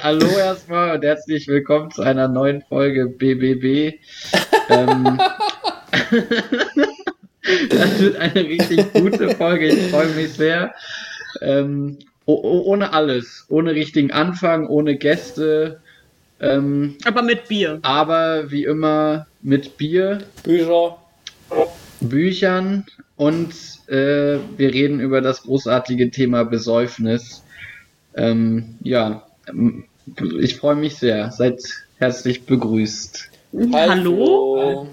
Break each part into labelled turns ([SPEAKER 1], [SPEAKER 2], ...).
[SPEAKER 1] Hallo erstmal und herzlich willkommen zu einer neuen Folge BBB. ähm, das wird eine richtig gute Folge. Ich freue mich sehr. Ähm, ohne alles, ohne richtigen Anfang, ohne Gäste.
[SPEAKER 2] Ähm, aber mit Bier.
[SPEAKER 1] Aber wie immer mit Bier.
[SPEAKER 3] Bücher.
[SPEAKER 1] Büchern und äh, wir reden über das großartige Thema Besäufnis. Ähm, ja, ich freue mich sehr. Seid herzlich begrüßt.
[SPEAKER 2] Hallo.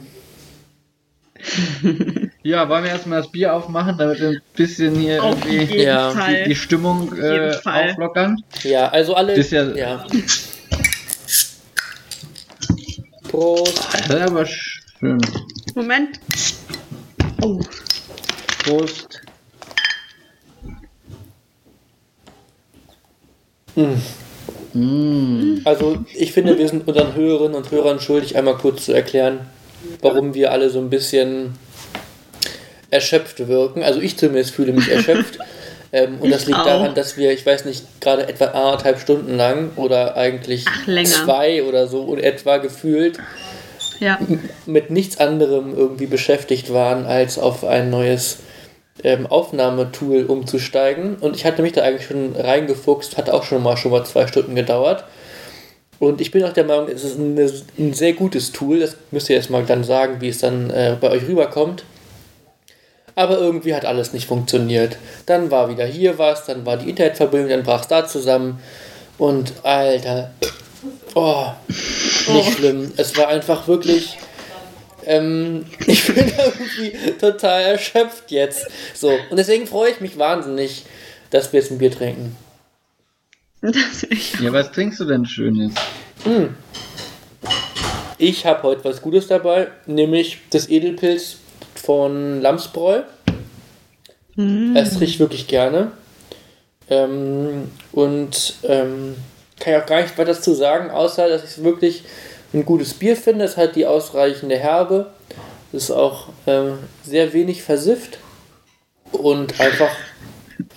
[SPEAKER 1] ja, wollen wir erstmal das Bier aufmachen, damit wir ein bisschen hier
[SPEAKER 2] Auf irgendwie
[SPEAKER 1] ja, die, die, Stimmung äh, auflockern?
[SPEAKER 3] Ja, also alle.
[SPEAKER 1] Das ist ja, ja.
[SPEAKER 3] Prost.
[SPEAKER 1] Das ist aber schön.
[SPEAKER 2] Moment. Oh.
[SPEAKER 1] Prost.
[SPEAKER 3] Mm. Also ich finde, wir sind unseren Hörerinnen und Hörern schuldig, einmal kurz zu erklären, warum wir alle so ein bisschen erschöpft wirken. Also ich zumindest fühle mich erschöpft. ähm, und das liegt auch. daran, dass wir, ich weiß nicht, gerade etwa anderthalb Stunden lang oder eigentlich
[SPEAKER 2] Ach,
[SPEAKER 3] zwei oder so und etwa gefühlt
[SPEAKER 2] ja.
[SPEAKER 3] mit nichts anderem irgendwie beschäftigt waren, als auf ein neues ähm, Aufnahmetool umzusteigen. Und ich hatte mich da eigentlich schon reingefuchst, hat auch schon mal, schon mal zwei Stunden gedauert. Und ich bin auch der Meinung, es ist eine, ein sehr gutes Tool. Das müsst ihr jetzt mal dann sagen, wie es dann äh, bei euch rüberkommt. Aber irgendwie hat alles nicht funktioniert. Dann war wieder hier was, dann war die Internetverbindung, dann brach es da zusammen. Und Alter, oh, nicht oh. schlimm. Es war einfach wirklich ähm, ich bin irgendwie total erschöpft jetzt. So, und deswegen freue ich mich wahnsinnig, dass wir jetzt ein Bier trinken.
[SPEAKER 1] ja, was trinkst du denn Schönes?
[SPEAKER 3] Hm. Ich habe heute was Gutes dabei, nämlich das Edelpilz von Lamsbräu. Mm. Das ich wirklich gerne. Ähm, und ähm, kann ich auch gar nicht weiter dazu sagen, außer dass ich es wirklich ein gutes Bier finde. Es hat die ausreichende Herbe. Es ist auch äh, sehr wenig versifft und einfach,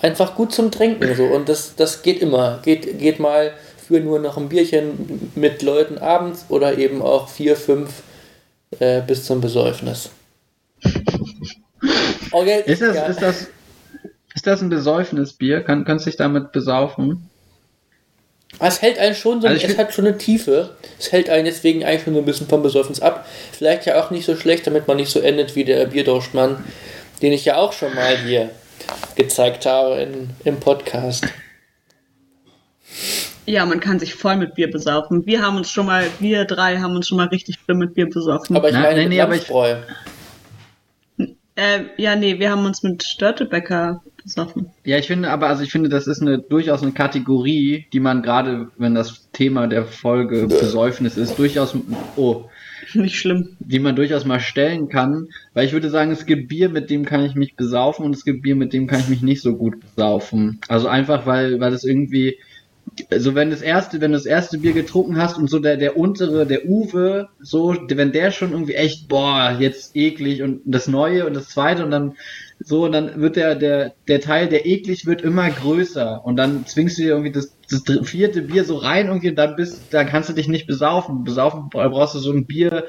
[SPEAKER 3] einfach gut zum Trinken. So. Und das, das geht immer. Geht, geht mal für nur noch ein Bierchen mit Leuten abends oder eben auch vier, fünf äh, bis zum Besäufnis.
[SPEAKER 1] Okay, ist, das, ja. ist, das, ist das ein Besäufnisbier? Kann, kannst du dich damit besaufen?
[SPEAKER 3] Es hält einen schon so, also es hat schon eine Tiefe. Es hält einen deswegen eigentlich schon so ein bisschen vom Besäufnis ab. Vielleicht ja auch nicht so schlecht, damit man nicht so endet wie der Bierdurstmann, den ich ja auch schon mal hier gezeigt habe in, im Podcast.
[SPEAKER 2] Ja, man kann sich voll mit Bier besaufen. Wir haben uns schon mal, wir drei haben uns schon mal richtig viel mit Bier besoffen.
[SPEAKER 3] Aber ich meine, nein, nee, aber ich,
[SPEAKER 2] äh, ja, nee, wir haben uns mit Störtebäcker besoffen.
[SPEAKER 1] Ja, ich finde, aber also ich finde, das ist eine durchaus eine Kategorie, die man gerade, wenn das Thema der Folge Besäufnis ist, durchaus oh,
[SPEAKER 2] nicht schlimm,
[SPEAKER 1] die man durchaus mal stellen kann, weil ich würde sagen, es gibt Bier, mit dem kann ich mich besaufen und es gibt Bier, mit dem kann ich mich nicht so gut besaufen. Also einfach, weil weil es irgendwie also wenn das erste, wenn du das erste Bier getrunken hast und so der, der untere, der Uwe, so, wenn der schon irgendwie echt, boah, jetzt eklig und das neue und das zweite und dann so, und dann wird der, der, der Teil, der eklig wird, immer größer. Und dann zwingst du dir irgendwie das, das vierte Bier so rein irgendwie und dann bist, dann kannst du dich nicht besaufen. Besaufen brauchst du so ein Bier,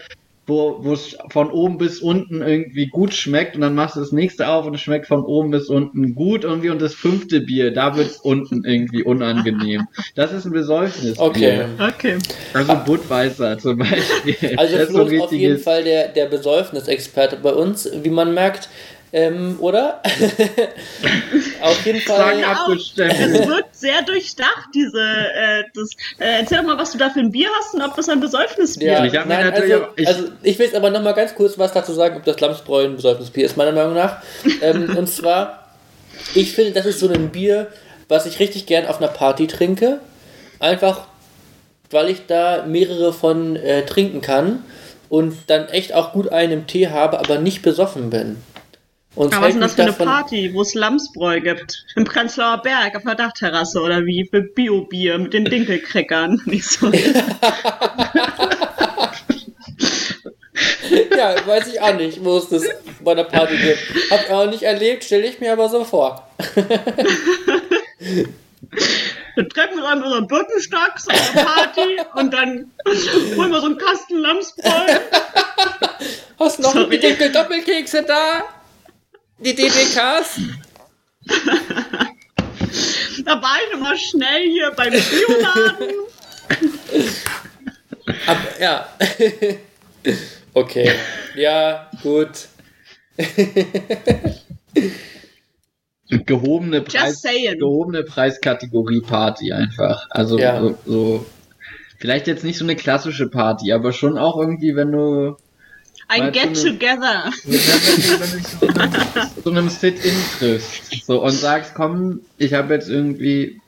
[SPEAKER 1] wo wo es von oben bis unten irgendwie gut schmeckt und dann machst du das nächste auf und es schmeckt von oben bis unten gut irgendwie und das fünfte Bier, da wird es unten irgendwie unangenehm. Das ist ein Besäufnis.
[SPEAKER 3] Okay.
[SPEAKER 2] okay.
[SPEAKER 1] Also Budweiser zum Beispiel.
[SPEAKER 3] Also Flo ist auf jeden Fall der, der Besäufnisexperte bei uns, wie man merkt. Ähm, oder? Auf jeden Fall.
[SPEAKER 2] abgestimmt. Es wird sehr durchdacht, diese. Äh, das, äh, erzähl doch mal, was du da für ein Bier hast und ob das ein Besäufnisbier
[SPEAKER 3] ja, ist. Ich nein, also, ich, also, ich will jetzt aber noch mal ganz kurz was dazu sagen, ob das Lamsbräu ein Besäufnisbier ist, meiner Meinung nach. ähm, und zwar, ich finde, das ist so ein Bier, was ich richtig gern auf einer Party trinke. Einfach, weil ich da mehrere von äh, trinken kann und dann echt auch gut einen im Tee habe, aber nicht besoffen bin.
[SPEAKER 2] Und Aber was ist denn das für eine Party, wo es Lamsbräu gibt? Im Prenzlauer Berg auf der Dachterrasse oder wie? Für Bio-Bier mit den Dinkelkräckern. Nicht so. ja,
[SPEAKER 3] weiß ich auch nicht, wo es das bei der Party gibt. Hab ich auch nicht erlebt, stelle ich mir aber so vor.
[SPEAKER 2] Wir treffen uns einmal so einen Birkenstock, so eine Party und dann holen wir so einen Kasten Lamsbräu.
[SPEAKER 3] Hast du noch Sorry. die Doppelkekse da? Die DDKs?
[SPEAKER 2] da war ich nochmal schnell hier beim Bioladen.
[SPEAKER 3] Aber, ja. okay. Ja, gut.
[SPEAKER 1] gehobene, Preis, gehobene Preiskategorie Party einfach. Also ja. so, so, vielleicht jetzt nicht so eine klassische Party, aber schon auch irgendwie, wenn du
[SPEAKER 2] ein Get so Together. Wenn,
[SPEAKER 1] du so einem, Sit-In triffst so, und sagst, komm, ich habe jetzt irgendwie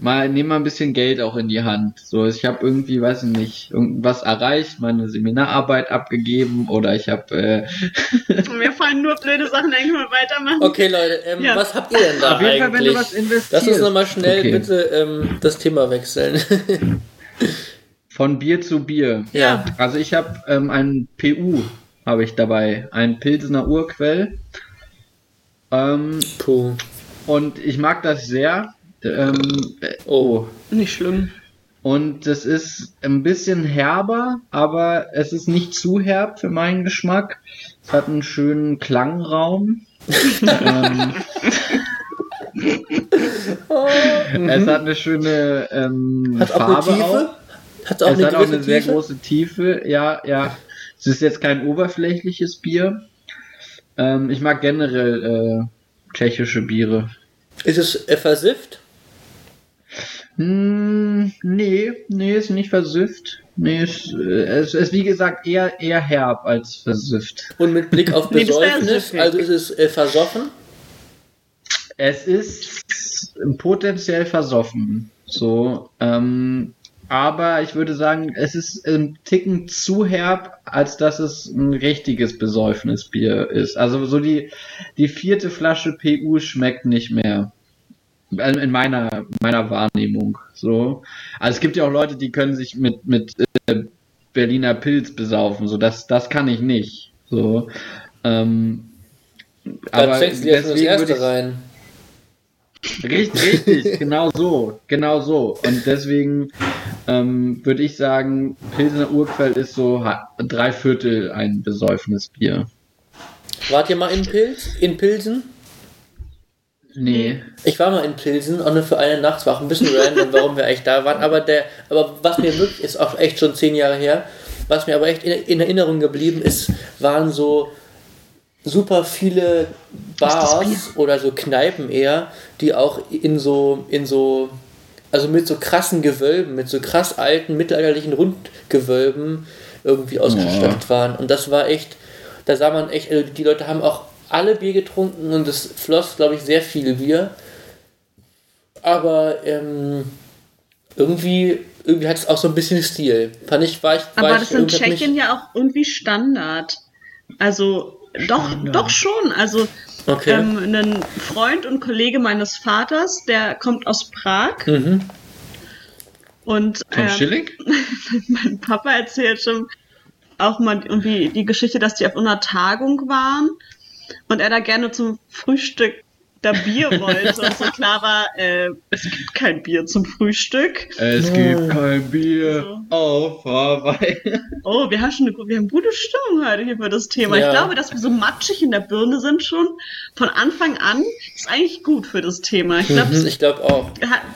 [SPEAKER 1] mal, nehm mal ein bisschen Geld auch in die Hand. So, ich habe irgendwie, weiß ich nicht, irgendwas erreicht, meine Seminararbeit abgegeben oder ich habe. Äh
[SPEAKER 2] Mir fallen nur blöde Sachen, dann können wir weitermachen.
[SPEAKER 3] Okay, Leute, ähm, ja. was habt ihr denn da Auf jeden eigentlich? Fall, wenn du was investierst. Lass uns nochmal schnell okay. bitte ähm, das Thema wechseln.
[SPEAKER 1] Von Bier zu Bier.
[SPEAKER 3] Ja.
[SPEAKER 1] Also ich habe ähm, ein PU habe ich dabei, ein Pilsener Urquell. Ähm,
[SPEAKER 3] Puh.
[SPEAKER 1] Und ich mag das sehr. Ähm,
[SPEAKER 2] oh. Nicht schlimm.
[SPEAKER 1] Und das ist ein bisschen herber, aber es ist nicht zu herb für meinen Geschmack. Es hat einen schönen Klangraum. ähm, oh, es hat eine schöne ähm, hat Farbe auch. Auch. Hat auch es hat auch eine Tiefe? sehr große Tiefe. Ja, ja. Es ist jetzt kein oberflächliches Bier. Ähm, ich mag generell äh, tschechische Biere.
[SPEAKER 3] Ist es äh, versifft?
[SPEAKER 1] Hm, nee, nee, ist nicht versüfft. Nee, es, es ist wie gesagt eher, eher herb als versüfft.
[SPEAKER 3] Und mit Blick auf Besäufnis, also ist es äh, versoffen?
[SPEAKER 1] Es ist potenziell versoffen. So, ähm, aber ich würde sagen, es ist ein Ticken zu herb, als dass es ein richtiges Besäufnisbier ist. Also so die, die vierte Flasche PU schmeckt nicht mehr. In meiner, meiner Wahrnehmung. So. Also es gibt ja auch Leute, die können sich mit, mit äh, Berliner Pilz besaufen. So, das, das kann ich nicht. So. Ähm,
[SPEAKER 3] aber fängst du jetzt das erste ich, rein.
[SPEAKER 1] Richtig, richtig, genau so, genau so. Und deswegen ähm, würde ich sagen, Pilsener Urquell ist so drei Viertel ein besäufenes Bier.
[SPEAKER 3] Wart ihr mal in Pilz? In Pilsen?
[SPEAKER 1] Nee.
[SPEAKER 3] Ich war mal in Pilsen auch nur für eine Nacht, war auch ein bisschen random, warum wir eigentlich da waren, aber der, aber was mir wirklich ist auch echt schon zehn Jahre her, was mir aber echt in, in Erinnerung geblieben ist, waren so super viele Bars oder so Kneipen eher, die auch in so, in so, also mit so krassen Gewölben, mit so krass alten mittelalterlichen Rundgewölben irgendwie ausgestattet ja. waren. Und das war echt, da sah man echt, also die Leute haben auch alle Bier getrunken und es floss, glaube ich, sehr viel Bier. Aber ähm, irgendwie, irgendwie hat es auch so ein bisschen Stil. Fand ich, war ich,
[SPEAKER 2] war Aber das ist in Tschechien ja auch irgendwie Standard. Also doch, doch schon. Also okay. ähm, ein Freund und Kollege meines Vaters, der kommt aus Prag. Mhm. Und
[SPEAKER 1] Von ähm, Schilling?
[SPEAKER 2] mein Papa erzählt schon auch mal irgendwie die Geschichte, dass die auf einer Tagung waren und er da gerne zum Frühstück da Bier wollte und so klar war, äh, es gibt kein Bier zum Frühstück.
[SPEAKER 1] Es gibt kein Bier so. auf Hawaii.
[SPEAKER 2] Oh, wir haben schon eine, wir haben gute Stimmung heute hier für das Thema. Ja. Ich glaube, dass wir so matschig in der Birne sind schon von Anfang an, ist eigentlich gut für das Thema. Ich glaube
[SPEAKER 3] mhm, glaub auch.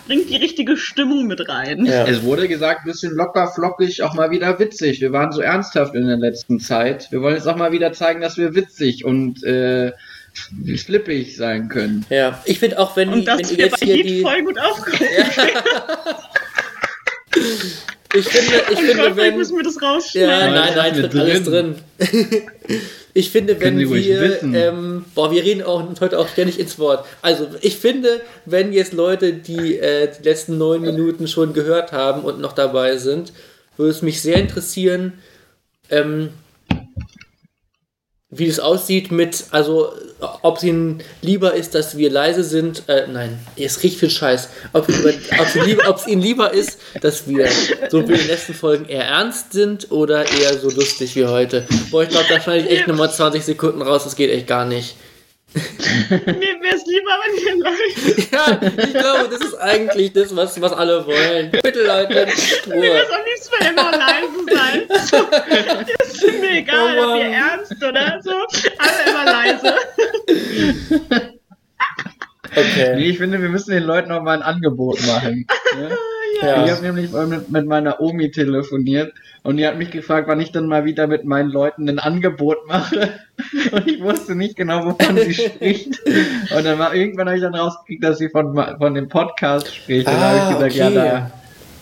[SPEAKER 2] bringt die richtige Stimmung mit rein.
[SPEAKER 1] Ja. Es wurde gesagt, bisschen locker, flockig, auch mal wieder witzig. Wir waren so ernsthaft in der letzten Zeit. Wir wollen jetzt auch mal wieder zeigen, dass wir witzig und äh, flippig sein können.
[SPEAKER 3] Ja, ich finde auch, wenn,
[SPEAKER 2] Und das
[SPEAKER 3] wenn
[SPEAKER 2] ihr jetzt hier die... voll gut aufgehoben. Ja.
[SPEAKER 3] Ich finde, ich Und finde, Gott, wenn.
[SPEAKER 2] müssen wir das rausschneiden.
[SPEAKER 3] Ja, nein, nein, nein, alles drin. ich finde, wenn wir, ähm, boah, wir reden auch heute auch ständig ins Wort. Also, ich finde, wenn jetzt Leute, die äh, die letzten neun Minuten schon gehört haben und noch dabei sind, würde es mich sehr interessieren, ähm, wie es aussieht mit, also ob es ihnen lieber ist, dass wir leise sind, äh, nein, es riecht viel Scheiß, ob, es ihnen lieber ist, dass wir so wie in den letzten Folgen eher ernst sind oder eher so lustig wie heute. Boah, ich glaube, da schneide ich echt nochmal 20 Sekunden raus, das geht echt gar nicht.
[SPEAKER 2] Mir wäre es lieber, wenn ihr leid.
[SPEAKER 3] Ja, ich glaube, das ist eigentlich das, was, was alle wollen. Bitte, Leute,
[SPEAKER 2] Mir wäre
[SPEAKER 3] Ruhe.
[SPEAKER 2] es am liebsten, wenn ihr immer leise seid. So, ist mir egal,
[SPEAKER 3] Oh
[SPEAKER 2] ob ihr
[SPEAKER 3] Mann.
[SPEAKER 2] ernst oder so. Alle immer leise.
[SPEAKER 3] Okay.
[SPEAKER 1] Nee, ich finde, wir müssen den Leuten auch mal ein Angebot machen. ne? Ich
[SPEAKER 3] Ja.
[SPEAKER 1] habe nämlich mal mit, mit meiner Omi telefoniert und die hat mich gefragt, wann ich dann mal wieder mit meinen Leuten ein Angebot mache. Und ich wusste nicht genau, wovon sie spricht. Und dann war irgendwann habe ich dann rausgekriegt, dass sie von, von dem Podcast spricht. Und dann habe
[SPEAKER 3] Ah,
[SPEAKER 1] ich gesagt,
[SPEAKER 3] okay.
[SPEAKER 1] ja,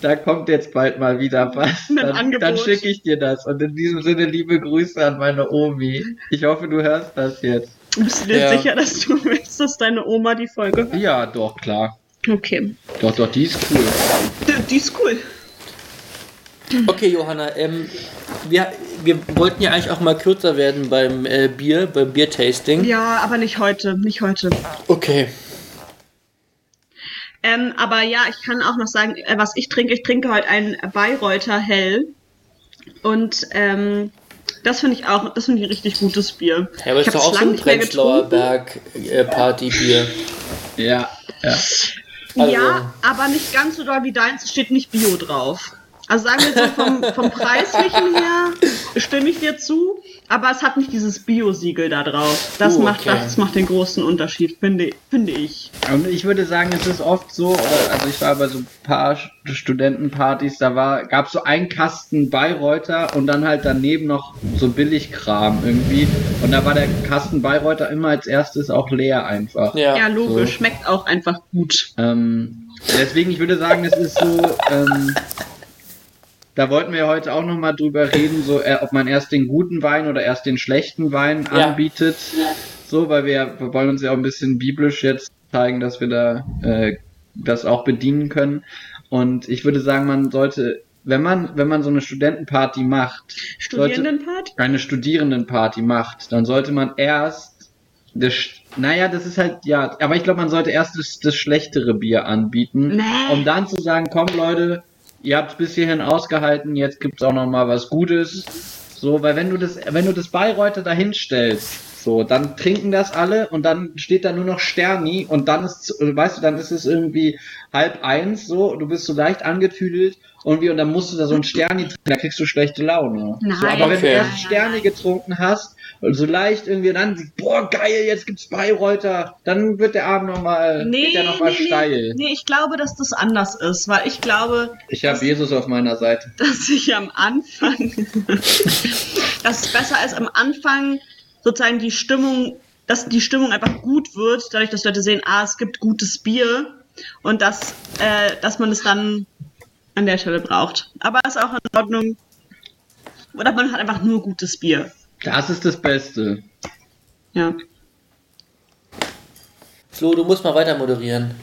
[SPEAKER 1] da, da kommt jetzt bald mal wieder was.
[SPEAKER 2] Ein
[SPEAKER 1] Dann,
[SPEAKER 2] Angebot.
[SPEAKER 1] dann schicke ich dir das. Und in diesem Sinne liebe Grüße an meine Omi. Ich hoffe, du hörst das jetzt.
[SPEAKER 2] Bist du dir
[SPEAKER 3] Ja.
[SPEAKER 2] sicher, dass du willst, dass deine Oma die Folge hört?
[SPEAKER 1] Ja, doch, klar.
[SPEAKER 2] Okay.
[SPEAKER 1] Doch, doch, die ist cool.
[SPEAKER 2] Die, ist cool.
[SPEAKER 3] Okay, Johanna, ähm, wir, wir wollten ja eigentlich auch mal kürzer werden beim äh, Bier, beim Biertasting.
[SPEAKER 2] Ja, aber nicht heute. Nicht heute.
[SPEAKER 3] Okay.
[SPEAKER 2] Ähm, aber ja, ich kann auch noch sagen, äh, was ich trinke. Ich trinke heute einen Bayreuther Hell. Und ähm, das finde ich auch, das finde ich ein richtig gutes Bier.
[SPEAKER 3] Ja, aber
[SPEAKER 2] ich
[SPEAKER 3] ist doch auch so ein Prenzlauer. Berg äh, Partybier.
[SPEAKER 1] Ja, ja.
[SPEAKER 3] Also-
[SPEAKER 2] Ja, aber nicht ganz so doll wie deins, es steht nicht Bio drauf. Also sagen wir so, vom, vom Preislichen her stimme ich dir zu, aber es hat nicht dieses Bio-Siegel da drauf. Das,
[SPEAKER 3] Uh,
[SPEAKER 2] macht,
[SPEAKER 3] okay.
[SPEAKER 2] das macht den großen Unterschied, finde, finde ich.
[SPEAKER 1] Und ich würde sagen, es ist oft so, also ich war bei so ein paar St- Studentenpartys, da war, gab es so einen Kasten Bayreuther und dann halt daneben noch so Billigkram irgendwie. Und da war der Kasten Bayreuther immer als erstes auch leer einfach.
[SPEAKER 3] Ja.
[SPEAKER 2] Ja, logisch,
[SPEAKER 1] so.
[SPEAKER 2] schmeckt auch einfach gut.
[SPEAKER 1] Ähm, deswegen, ich würde sagen, es ist so, ähm, da wollten wir heute auch nochmal drüber reden, so, äh, ob man erst den guten Wein oder erst den schlechten Wein
[SPEAKER 3] Ja.
[SPEAKER 1] anbietet. So, weil wir, wir wollen uns ja auch ein bisschen biblisch jetzt zeigen, dass wir da äh, das auch bedienen können. Und ich würde sagen, man sollte, wenn man, wenn man so eine Studentenparty macht, sollte,
[SPEAKER 2] Studierendenpart?
[SPEAKER 1] eine Studierendenparty macht, dann sollte man erst das, naja, das ist halt, ja, aber ich glaube, man sollte erst das, das schlechtere Bier anbieten,
[SPEAKER 2] Nee.
[SPEAKER 1] um dann zu sagen, komm Leute, ihr habt bis hierhin ausgehalten, jetzt gibt's auch noch mal was Gutes. So, weil wenn du das, wenn du das Bayreuther dahin stellst, so, dann trinken das alle und dann steht da nur noch Sterni und dann ist, weißt du, dann ist es irgendwie halb eins, so, du bist so leicht angetüdelt und wie, und dann musst du da so ein Sterni trinken, da kriegst du schlechte Laune.
[SPEAKER 2] Nein,
[SPEAKER 1] so, aber wenn du erst Sterni getrunken hast so leicht irgendwie dann, boah, geil, jetzt gibt's Bayreuther, dann wird der Abend nochmal,
[SPEAKER 2] Nee,
[SPEAKER 1] geht der noch mal
[SPEAKER 2] nee,
[SPEAKER 1] steil.
[SPEAKER 2] nee, nee, ich glaube, dass das anders ist, weil ich glaube,
[SPEAKER 1] Ich habe Jesus auf meiner Seite.
[SPEAKER 2] dass ich am Anfang, dass es besser ist, am Anfang sozusagen die Stimmung, dass die Stimmung einfach gut wird, dadurch, dass Leute sehen, ah, es gibt gutes Bier und dass, äh, dass man es dann an der Stelle braucht. Aber ist auch in Ordnung. Oder man hat einfach nur gutes Bier.
[SPEAKER 1] Das ist das Beste.
[SPEAKER 2] Ja.
[SPEAKER 3] Flo, du musst mal weiter moderieren.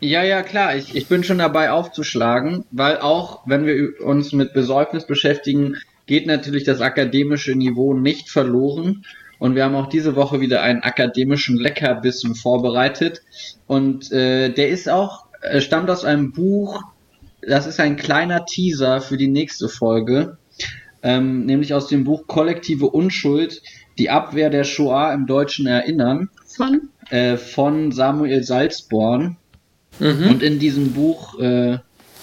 [SPEAKER 1] Ja, ja, klar. Ich, ich bin schon dabei aufzuschlagen, weil auch, wenn wir uns mit Besäufnis beschäftigen, geht natürlich das akademische Niveau nicht verloren. Und wir haben auch diese Woche wieder einen akademischen Leckerbissen vorbereitet. Und äh, der ist auch, äh, stammt aus einem Buch, das ist ein kleiner Teaser für die nächste Folge. Ähm, nämlich aus dem Buch Kollektive Unschuld, die Abwehr der Shoah im Deutschen Erinnern
[SPEAKER 2] Von?
[SPEAKER 1] äh, von Samuel Salzborn.
[SPEAKER 3] Mhm.
[SPEAKER 1] Und in diesem Buch, äh,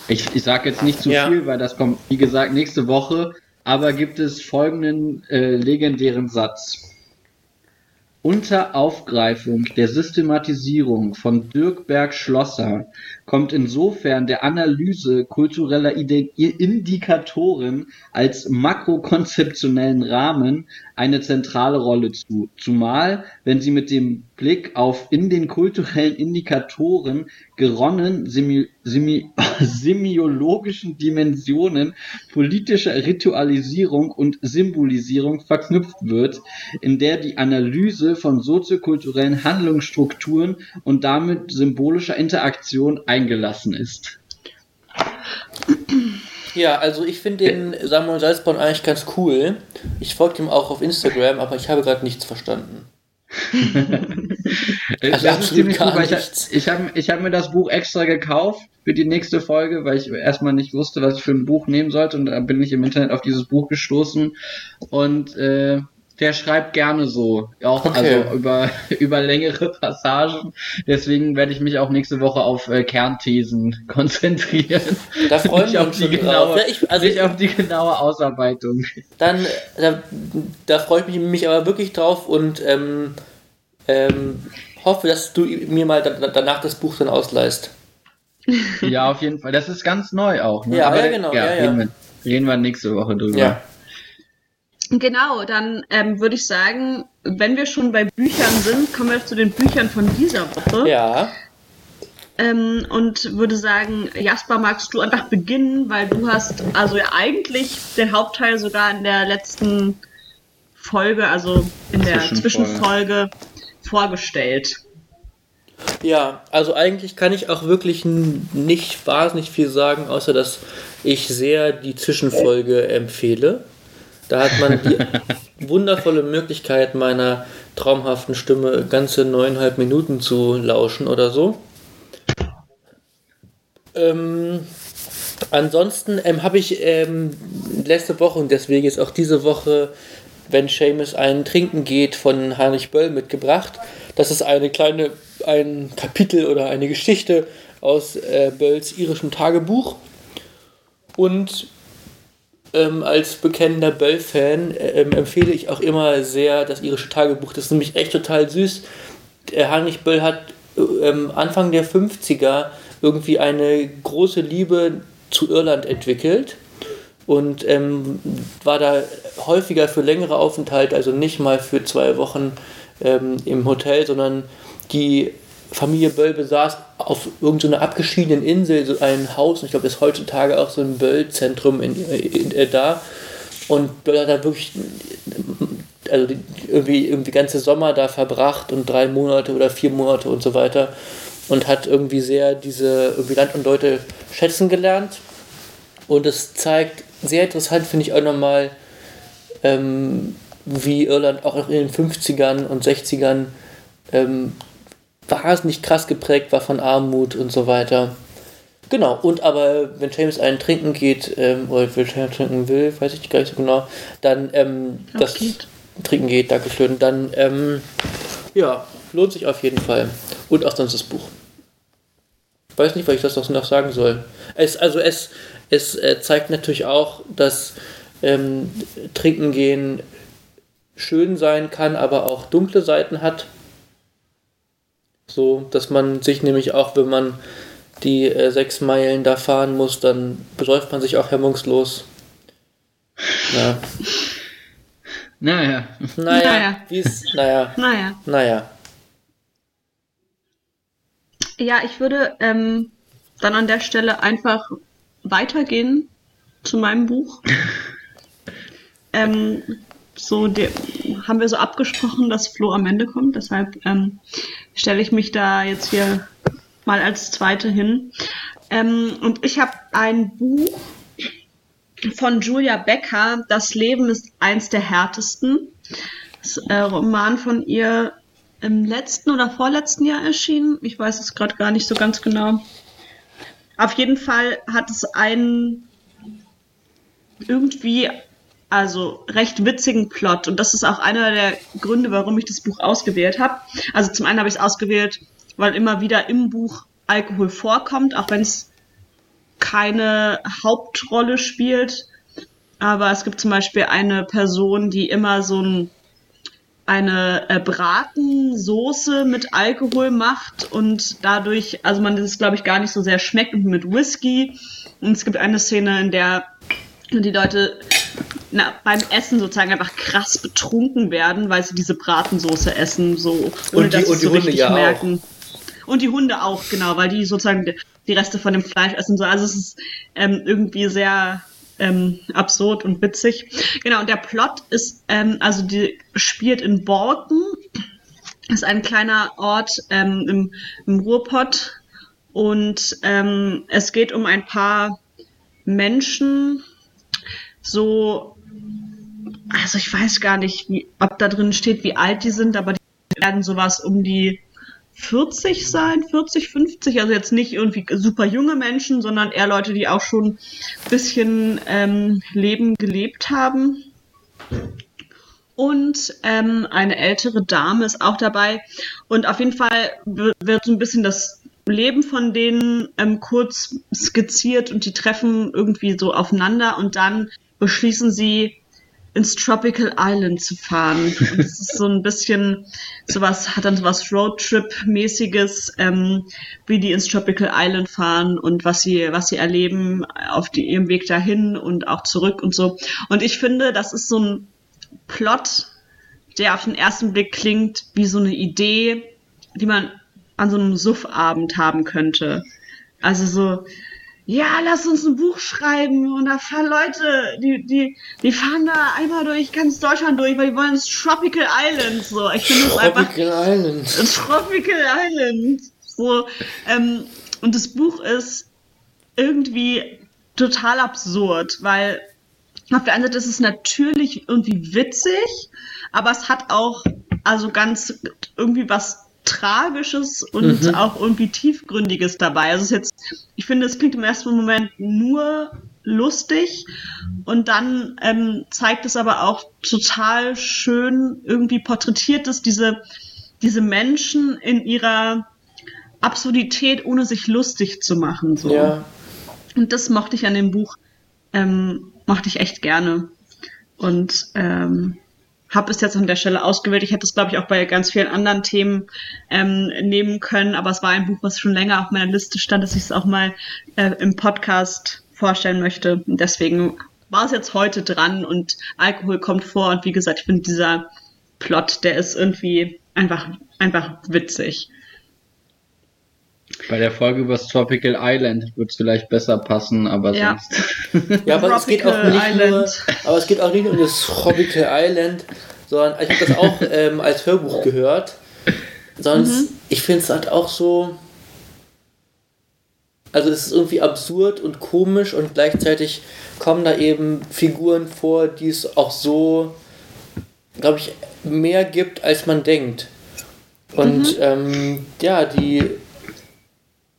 [SPEAKER 1] ich, ich sage jetzt nicht zu
[SPEAKER 3] Ja.
[SPEAKER 1] viel, weil das kommt, wie gesagt, nächste Woche, aber gibt es folgenden äh, legendären Satz. Unter Aufgreifung der Systematisierung von Dirk Berg-Schlosser kommt insofern der Analyse kultureller Indikatoren als makrokonzeptionellen Rahmen eine zentrale Rolle zu, zumal wenn sie mit dem Blick auf in den kulturellen Indikatoren geronnen semi, semi, semiologischen Dimensionen politischer Ritualisierung und Symbolisierung verknüpft wird, in der die Analyse von soziokulturellen Handlungsstrukturen und damit symbolischer Interaktion eingelassen ist.
[SPEAKER 3] Ja, also ich finde den Samuel Salzborn eigentlich ganz cool. Ich folge ihm auch auf Instagram, aber ich habe gerade nichts verstanden. Also absolut gar
[SPEAKER 1] ich,
[SPEAKER 3] nichts.
[SPEAKER 1] ich habe ich hab mir das Buch extra gekauft für die nächste Folge, weil ich erstmal nicht wusste, was ich für ein Buch nehmen sollte und da bin ich im Internet auf dieses Buch gestoßen und äh, der schreibt gerne so. Auch
[SPEAKER 3] Okay.
[SPEAKER 1] also über, über längere Passagen. Deswegen werde ich mich auch nächste Woche auf äh, Kernthesen konzentrieren.
[SPEAKER 3] Da freuen
[SPEAKER 1] Nicht
[SPEAKER 3] wir
[SPEAKER 1] auf
[SPEAKER 3] uns
[SPEAKER 1] die genaue.
[SPEAKER 3] Ja, ich, also
[SPEAKER 1] nicht auf die genaue Ausarbeitung.
[SPEAKER 3] dann, da, da freue ich mich, mich aber wirklich drauf und ähm, ähm, hoffe, dass du mir mal da, danach das Buch dann ausleihst.
[SPEAKER 1] Ja, auf jeden Fall. Das ist ganz neu auch. Ne?
[SPEAKER 3] Ja,
[SPEAKER 1] Aber
[SPEAKER 3] ja, genau, ja, ja.
[SPEAKER 1] Reden, wir, reden wir nächste Woche drüber.
[SPEAKER 2] Genau, dann ähm, würde ich sagen, wenn wir schon bei Büchern sind, kommen wir zu den Büchern von dieser Woche.
[SPEAKER 3] Ja.
[SPEAKER 2] Ähm, und würde sagen, Jasper, magst du einfach beginnen, weil du hast also ja eigentlich den Hauptteil sogar in der letzten Folge, also in der
[SPEAKER 1] Zwischenfolge.
[SPEAKER 2] Zwischenfolge vorgestellt.
[SPEAKER 3] Ja, also eigentlich kann ich auch wirklich nicht wahnsinnig viel sagen, außer dass ich sehr die Zwischenfolge empfehle. Da hat man die wundervolle Möglichkeit, meiner traumhaften Stimme ganze neuneinhalb Minuten zu lauschen oder so. Ähm, ansonsten ähm, habe ich ähm, letzte Woche und deswegen jetzt auch diese Woche, wenn Seamus ein Trinken geht, von Heinrich Böll mitgebracht. Das ist eine kleine, ein Kapitel oder eine Geschichte aus äh, Bölls irischem Tagebuch. Und ähm, als bekennender Böll-Fan ähm, empfehle ich auch immer sehr das irische Tagebuch. Das ist nämlich echt total süß. Der Heinrich Böll hat ähm, Anfang der 50er irgendwie eine große Liebe zu Irland entwickelt und ähm, war da häufiger für längere Aufenthalte, also nicht mal für zwei Wochen ähm, im Hotel, sondern die Familie Böll besaß auf irgendeiner abgeschiedenen Insel so ein Haus, und ich glaube, das ist heutzutage auch so ein Böll-Zentrum äh, da. Und Böll hat da wirklich also irgendwie, irgendwie ganze Sommer da verbracht und drei Monate oder vier Monate und so weiter und hat irgendwie sehr diese irgendwie Land und Leute schätzen gelernt. Und es zeigt sehr interessant, finde ich auch nochmal, ähm, wie Irland auch in den 50ern und 60ern ähm, wahnsinnig krass geprägt war von Armut und so weiter. Genau, und aber wenn James einen trinken geht, ähm, oder wenn James trinken will, weiß ich gar nicht so genau, dann ähm, das
[SPEAKER 2] geht.
[SPEAKER 3] trinken geht, Dankeschön, dann ähm, ja, lohnt sich auf jeden Fall. Und auch sonst das Buch. Weiß nicht, was ich das noch noch sagen soll. Es, also es, es äh, zeigt natürlich auch, dass ähm, Trinken gehen schön sein kann, aber auch dunkle Seiten hat. So, dass man sich nämlich auch, wenn man die äh, sechs Meilen da fahren muss, dann besäuft man sich auch hemmungslos. Ja.
[SPEAKER 1] Naja.
[SPEAKER 3] Naja,
[SPEAKER 2] Naja.
[SPEAKER 3] naja,
[SPEAKER 2] Naja.
[SPEAKER 3] naja.
[SPEAKER 2] Ja, ich würde ähm, dann an der Stelle einfach weitergehen zu meinem Buch. ähm, so de- haben wir so abgesprochen, dass Flo am Ende kommt, deshalb ähm, stelle ich mich da jetzt hier mal als Zweite hin. Ähm, und ich habe ein Buch von Julia Becker, Das Leben ist eins der härtesten. Das äh, Roman von ihr im letzten oder vorletzten Jahr erschienen. Ich weiß es gerade gar nicht so ganz genau. Auf jeden Fall hat es einen irgendwie, also recht witzigen Plot. Und das ist auch einer der Gründe, warum ich das Buch ausgewählt habe. Also zum einen habe ich es ausgewählt, weil immer wieder im Buch Alkohol vorkommt, auch wenn es keine Hauptrolle spielt. Aber es gibt zum Beispiel eine Person, die immer so ein eine äh, Bratensoße mit Alkohol macht und dadurch, also man das glaube ich gar nicht so sehr schmeckt und mit Whisky. Und es gibt eine Szene, in der die Leute na, beim Essen sozusagen einfach krass betrunken werden, weil sie diese Bratensoße essen, so ohne
[SPEAKER 3] Und die-
[SPEAKER 2] dass sie
[SPEAKER 3] und die
[SPEAKER 2] so
[SPEAKER 3] Hunde
[SPEAKER 2] richtig
[SPEAKER 3] ja auch.
[SPEAKER 2] merken. Und die Hunde auch, genau, weil die sozusagen die, die Reste von dem Fleisch essen. So. Also es ist ähm, irgendwie sehr ähm, absurd und witzig. Genau, und der Plot ist, ähm, also die spielt in Borken. ist ein kleiner Ort ähm, im, im Ruhrpott. Und ähm, es geht um ein paar Menschen, so, also ich weiß gar nicht, wie, ob da drin steht, wie alt die sind, aber die werden sowas um die 40 sein, 40, 50, also jetzt nicht irgendwie super junge Menschen, sondern eher Leute, die auch schon ein bisschen ähm, Leben gelebt haben. und ähm, eine ältere Dame ist auch dabei. Und auf jeden Fall wird so ein bisschen das Leben von denen ähm, kurz skizziert und die treffen irgendwie so aufeinander und dann beschließen sie, ins Tropical Island zu fahren. Es ist so ein bisschen sowas, hat dann sowas Roadtrip-mäßiges, ähm, wie die ins Tropical Island fahren und was sie, was sie erleben auf die, ihrem Weg dahin und auch zurück und so. Und ich finde, das ist so ein Plot, der auf den ersten Blick klingt wie so eine Idee, die man an so einem Suffabend haben könnte. Also so, ja, lass uns ein Buch schreiben und da fahren Leute, die, die, die fahren da einmal durch ganz Deutschland durch, weil die wollen ins Tropical Island. So, ich finde es einfach.
[SPEAKER 3] Tropical Island.
[SPEAKER 2] Tropical Island. So, ähm, und das Buch ist irgendwie total absurd, weil auf der einen Seite ist es natürlich irgendwie witzig, aber es hat auch also ganz irgendwie was Tragisches und mhm. auch irgendwie Tiefgründiges dabei. Also es ist jetzt, ich finde, es klingt im ersten Moment nur lustig und dann ähm, zeigt es aber auch total schön irgendwie porträtiert es diese, diese Menschen in ihrer Absurdität, ohne sich lustig zu machen. So. Ja. Und das mochte ich an dem Buch, ähm, mochte ich echt gerne. Und ähm, habe es jetzt an der Stelle ausgewählt. Ich hätte es, glaube ich, auch bei ganz vielen anderen Themen ähm, nehmen können, aber es war ein Buch, was schon länger auf meiner Liste stand, dass ich es auch mal äh, im Podcast vorstellen möchte. Deswegen war es jetzt heute dran und Alkohol kommt vor und wie gesagt, ich finde dieser Plot, der ist irgendwie einfach, einfach witzig.
[SPEAKER 1] Bei der Folge über das Tropical Island wird es vielleicht besser passen, aber
[SPEAKER 3] ja.
[SPEAKER 1] sonst.
[SPEAKER 3] ja, aber es geht auch nicht nur, aber es geht auch nicht um das Tropical Island, sondern ich habe das auch ähm, als Hörbuch gehört. Sonst, mhm. ich finde es halt auch so. Also es ist irgendwie absurd und komisch und gleichzeitig kommen da eben Figuren vor, die es auch so, glaube ich, mehr gibt, als man denkt. Und mhm. ähm, ja, die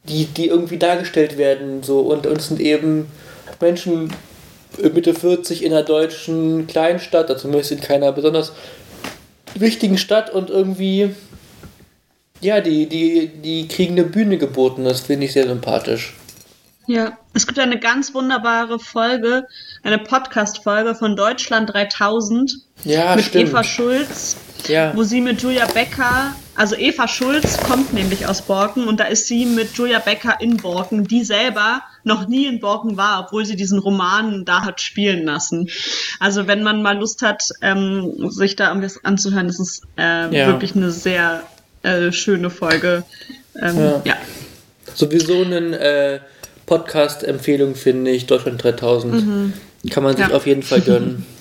[SPEAKER 3] die, die irgendwie dargestellt werden. So. Und uns sind eben Menschen Mitte 40 in einer deutschen Kleinstadt, also zumindest in keiner besonders wichtigen Stadt und irgendwie, ja, die, die, die kriegen eine Bühne geboten. Das finde ich sehr sympathisch.
[SPEAKER 2] Ja, es gibt eine ganz wunderbare Folge, eine Podcast-Folge von Deutschland 3000
[SPEAKER 3] ja,
[SPEAKER 2] mit
[SPEAKER 3] stimmt.
[SPEAKER 2] Eva Schulz,
[SPEAKER 3] ja.
[SPEAKER 2] wo sie mit Julia Becker, also Eva Schulz kommt nämlich aus Borken und da ist sie mit Julia Becker in Borken, die selber noch nie in Borken war, obwohl sie diesen Roman da hat spielen lassen. Also wenn man mal Lust hat, ähm, sich da irgendwas anzuhören, das ist äh, ja. wirklich eine sehr äh, schöne Folge. Ähm, ja. ja.
[SPEAKER 3] Sowieso ein äh, Podcast-Empfehlung finde ich, Deutschland 3000. Mhm. Kann man sich auf jeden Fall gönnen.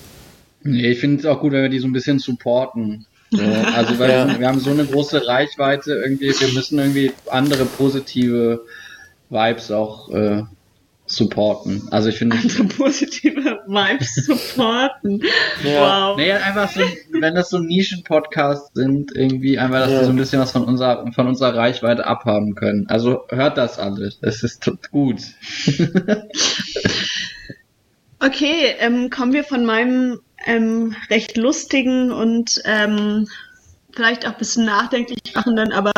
[SPEAKER 1] Nee, ich finde es auch gut, wenn wir die so ein bisschen supporten. So, also weil ja. wir haben so eine große Reichweite irgendwie, wir müssen irgendwie andere positive Vibes auch äh, supporten. Also ich finde.
[SPEAKER 2] Andere positive Vibes supporten. ja. Wow.
[SPEAKER 1] Nee, einfach so, wenn das so Nischen-Podcasts sind, irgendwie einfach, dass ja. wir so ein bisschen was von unserer, von unserer Reichweite abhaben können. Also hört das alles. Es ist gut.
[SPEAKER 2] okay, ähm, kommen wir von meinem ähm, recht lustigen und ähm, vielleicht auch ein bisschen nachdenklich machenden, aber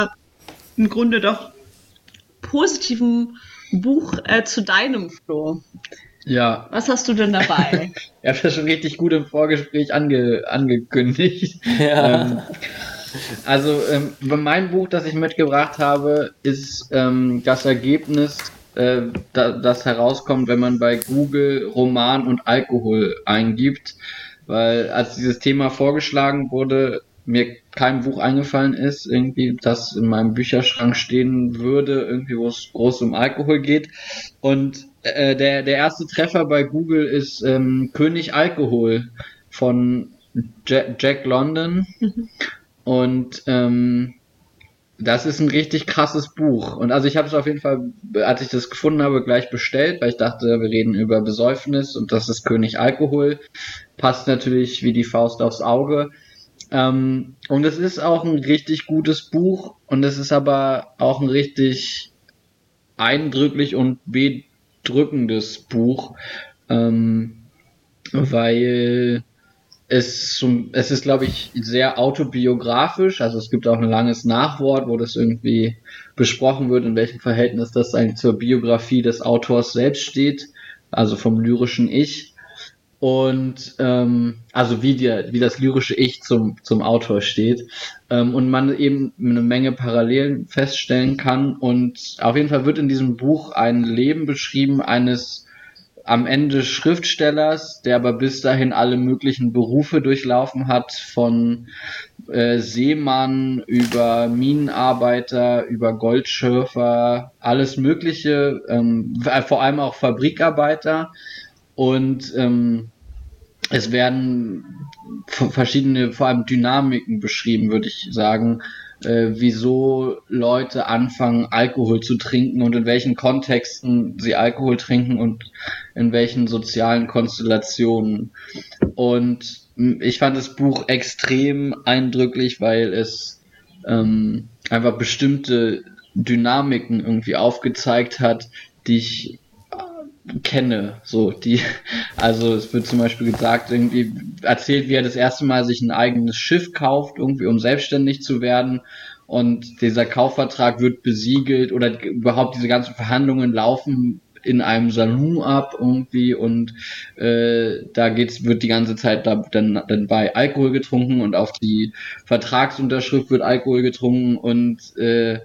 [SPEAKER 2] im Grunde doch positiven Buch äh, zu deinem, Flo.
[SPEAKER 1] Ja.
[SPEAKER 2] Was hast du denn dabei?
[SPEAKER 1] ich habe das schon richtig gut im Vorgespräch ange angekündigt. Ja. Ähm, also ähm, mein Buch, das ich mitgebracht habe, ist ähm, das Ergebnis, äh, da, das herauskommt, wenn man bei Google Roman und Alkohol eingibt. Weil als dieses Thema vorgeschlagen wurde, mir kein Buch eingefallen ist, irgendwie, das in meinem Bücherschrank stehen würde, irgendwie, wo es groß um Alkohol geht. Und äh, der, der erste Treffer bei Google ist ähm, König Alkohol von Jack, Jack London. Mhm. Und ähm, das ist ein richtig krasses Buch. Und also ich habe es auf jeden Fall, als ich das gefunden habe, gleich bestellt, weil ich dachte, wir reden über Besäufnis und das ist König Alkohol. Passt natürlich wie die Faust aufs Auge. Ähm, und es ist auch ein richtig gutes Buch und es ist aber auch ein richtig eindrücklich und bedrückendes Buch, ähm, weil es, es ist, glaube ich, sehr autobiografisch. Also es gibt auch ein langes Nachwort, wo das irgendwie besprochen wird, in welchem Verhältnis das eigentlich zur Biografie des Autors selbst steht, also vom lyrischen Ich. Und ähm, also wie, der, wie das lyrische Ich zum, zum Autor steht. Ähm, und man eben eine Menge Parallelen feststellen kann. Und auf jeden Fall wird in diesem Buch ein Leben beschrieben eines am Ende Schriftstellers, der aber bis dahin alle möglichen Berufe durchlaufen hat, von äh, Seemann über Minenarbeiter, über Goldschürfer, alles Mögliche, ähm, vor allem auch Fabrikarbeiter. Und ähm, es werden verschiedene, vor allem Dynamiken beschrieben, würde ich sagen, äh, wieso Leute anfangen, Alkohol zu trinken und in welchen Kontexten sie Alkohol trinken und in welchen sozialen Konstellationen. Und ich fand das Buch extrem eindrücklich, weil es ähm, einfach bestimmte Dynamiken irgendwie aufgezeigt hat, die ich kenne, so die, also es wird zum Beispiel gesagt, irgendwie erzählt, wie er das erste Mal sich ein eigenes Schiff kauft, irgendwie um selbstständig zu werden. Und dieser Kaufvertrag wird besiegelt oder überhaupt diese ganzen Verhandlungen laufen in einem Salon ab irgendwie. Und äh, da geht's wird die ganze Zeit da, dann dann bei Alkohol getrunken und auf die Vertragsunterschrift wird Alkohol getrunken. Und äh,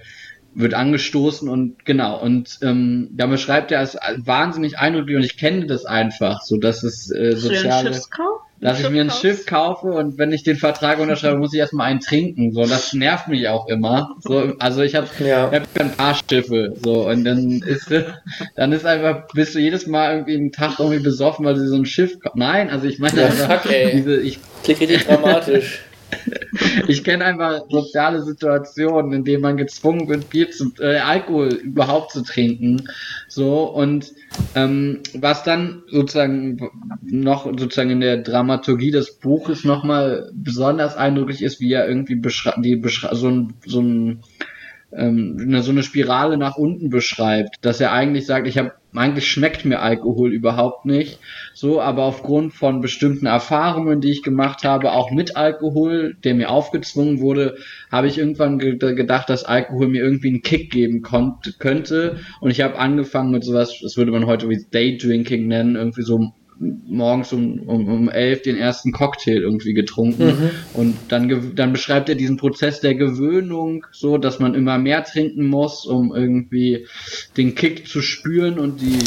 [SPEAKER 1] wird angestoßen und genau und ähm, da beschreibt er es wahnsinnig eindrücklich und ich kenne das einfach so dass es äh, soziale dass ich mir ein Schiff kaufe und wenn ich den Vertrag unterschreibe, muss ich erstmal einen trinken. So, das nervt mich auch immer. So, also ich habe ja. hab ein paar Schiffe. So, und dann ist dann ist einfach, bist du jedes Mal irgendwie einen Tag irgendwie besoffen, weil du so ein Schiff Nein, also ich meine
[SPEAKER 3] ja, fuck, ey. diese, ich. Klingt richtig dramatisch.
[SPEAKER 1] ich kenne einfach soziale Situationen, in denen man gezwungen wird, Bier zu, äh, Alkohol überhaupt zu trinken. So und ähm, was dann sozusagen noch sozusagen in der Dramaturgie des Buches nochmal besonders eindrücklich ist, wie er irgendwie beschreibt, die beschrei so ein, so ein ähm, so eine Spirale nach unten beschreibt, dass er eigentlich sagt, ich habe eigentlich schmeckt mir Alkohol überhaupt nicht, so, aber aufgrund von bestimmten Erfahrungen, die ich gemacht habe, auch mit Alkohol, der mir aufgezwungen wurde, habe ich irgendwann ge gedacht, dass Alkohol mir irgendwie einen Kick geben könnte. Und ich habe angefangen mit sowas, das würde man heute wie Daydrinking nennen, irgendwie so morgens um, um, um elf den ersten Cocktail irgendwie getrunken. Mhm. Und dann, dann beschreibt er diesen Prozess der Gewöhnung, so dass man immer mehr trinken muss, um irgendwie den Kick zu spüren und die,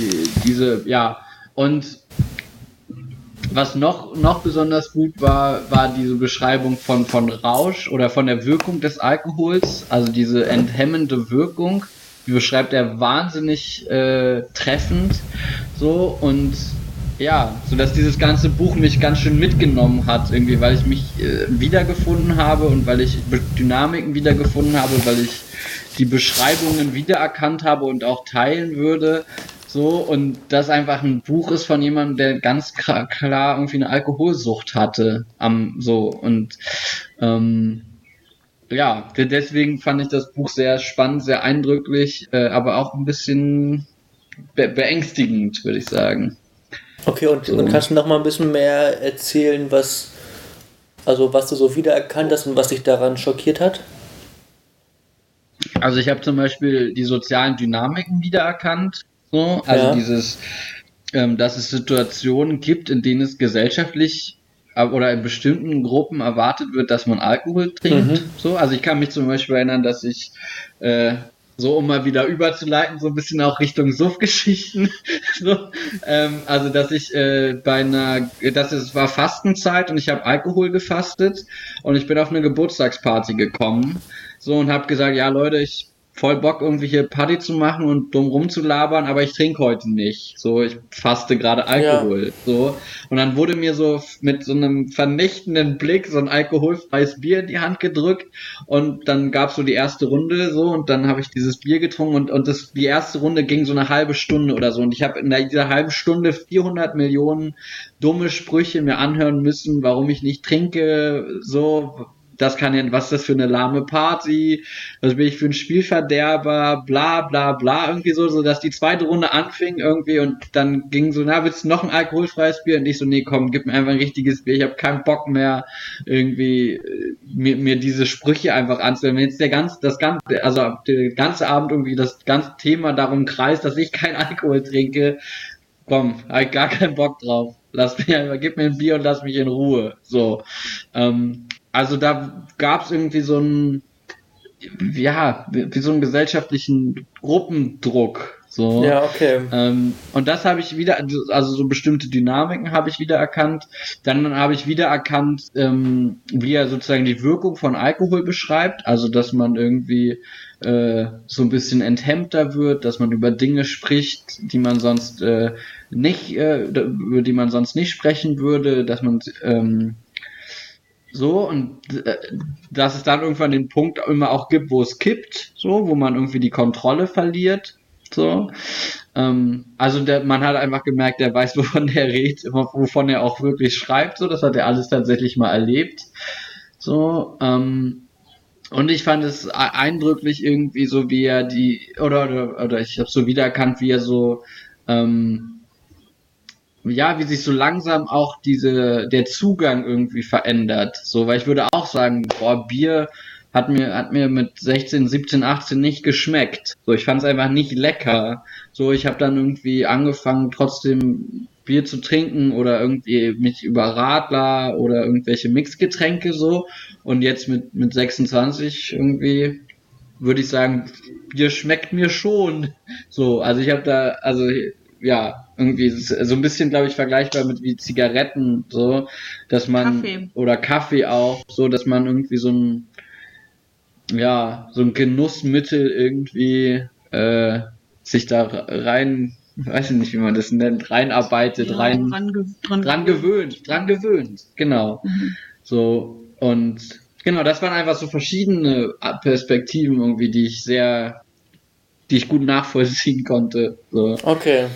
[SPEAKER 1] diese, ja, und was noch, noch besonders gut war, war diese Beschreibung von, von Rausch oder von der Wirkung des Alkohols, also diese enthemmende Wirkung, die beschreibt er wahnsinnig äh, treffend so und ja, so dass dieses ganze Buch mich ganz schön mitgenommen hat, irgendwie, weil ich mich äh, wiedergefunden habe und weil ich Dynamiken wiedergefunden habe, weil ich die Beschreibungen wiedererkannt habe und auch teilen würde. So, und das einfach ein Buch ist von jemandem, der ganz klar irgendwie eine Alkoholsucht hatte. Am, so, und ähm, ja, deswegen fand ich das Buch sehr spannend, sehr eindrücklich, äh, aber auch ein bisschen be beängstigend, würde ich sagen.
[SPEAKER 3] Okay, und, so. und kannst du noch mal ein bisschen mehr erzählen, was, also was du so wiedererkannt hast und was dich daran schockiert hat?
[SPEAKER 1] Also ich habe zum Beispiel die sozialen Dynamiken wiedererkannt. So, also ja. dieses, ähm, dass es Situationen gibt, in denen es gesellschaftlich äh, oder in bestimmten Gruppen erwartet wird, dass man Alkohol trinkt. Mhm. So, also ich kann mich zum Beispiel erinnern, dass ich äh, so um mal wieder überzuleiten, so ein bisschen auch Richtung Suff-Geschichten. so, ähm, also dass ich äh, bei einer, das ist, war Fastenzeit und ich habe Alkohol gefastet und ich bin auf eine Geburtstagsparty gekommen. So und habe gesagt, ja Leute, ich voll Bock, irgendwie hier Party zu machen und dumm rumzulabern, aber ich trinke heute nicht. So, ich faste gerade Alkohol. Ja. So. Und dann wurde mir so mit so einem vernichtenden Blick so ein alkoholfreies Bier in die Hand gedrückt und dann gab's so die erste Runde so und dann habe ich dieses Bier getrunken und, und das, die erste Runde ging so eine halbe Stunde oder so und ich habe in dieser halben Stunde 400 Millionen dumme Sprüche mir anhören müssen, warum ich nicht trinke, so, das kann ja, was ist das für eine lahme Party, was bin ich für ein Spielverderber, bla bla bla, irgendwie so, so dass die zweite Runde anfing irgendwie und dann ging so, na, willst du noch ein alkoholfreies Bier? Und ich so, nee, komm, gib mir einfach ein richtiges Bier, ich habe keinen Bock mehr, irgendwie äh, mir, mir diese Sprüche einfach anzuhören. Wenn jetzt der ganze, das ganze, also der ganze Abend irgendwie das ganze Thema darum kreist, dass ich kein Alkohol trinke, komm, hab gar keinen Bock drauf. Lass mich gib mir ein Bier und lass mich in Ruhe. So. Ähm, also da gab es irgendwie so ein, ja, wie so einen gesellschaftlichen Gruppendruck. So.
[SPEAKER 3] Ja, okay.
[SPEAKER 1] Ähm, und das habe ich wieder, also so bestimmte Dynamiken habe ich wieder erkannt. Dann habe ich wieder erkannt, ähm, wie er sozusagen die Wirkung von Alkohol beschreibt. Also, dass man irgendwie äh, so ein bisschen enthemmter wird, dass man über Dinge spricht, die man sonst äh, nicht, äh, über die man sonst nicht sprechen würde, dass man ähm, so und äh, dass es dann irgendwann den Punkt immer auch gibt, wo es kippt, so, wo man irgendwie die Kontrolle verliert. So. Ähm, also der, man hat einfach gemerkt, der weiß, wovon der redet, wovon er auch wirklich schreibt. So, das hat er alles tatsächlich mal erlebt. So, ähm, und ich fand es eindrücklich irgendwie so, wie er die, oder, oder, oder ich habe so wiedererkannt, wie er so, ähm, ja, wie sich so langsam auch diese, der Zugang irgendwie verändert. So, weil ich würde auch sagen, boah, Bier hat mir, hat mir mit 16, 17, 18 nicht geschmeckt. So, ich fand es einfach nicht lecker. So, ich habe dann irgendwie angefangen, trotzdem Bier zu trinken oder irgendwie mich über Radler oder irgendwelche Mixgetränke so. Und jetzt mit, mit 26 irgendwie würde ich sagen, Bier schmeckt mir schon. So, also ich habe da, also ja, irgendwie so ein bisschen, glaube ich, vergleichbar mit wie Zigaretten, so, dass man Kaffee. oder Kaffee auch, so, dass man irgendwie so ein ja, so ein Genussmittel irgendwie äh, sich da rein, weiß ich nicht, wie man das nennt, reinarbeitet, ja, rein dran, ge dran, dran gewöhnt, dran gewöhnt, genau. Mhm. So, und genau, das waren einfach so verschiedene Perspektiven irgendwie, die ich sehr, die ich gut nachvollziehen konnte. So.
[SPEAKER 3] Okay.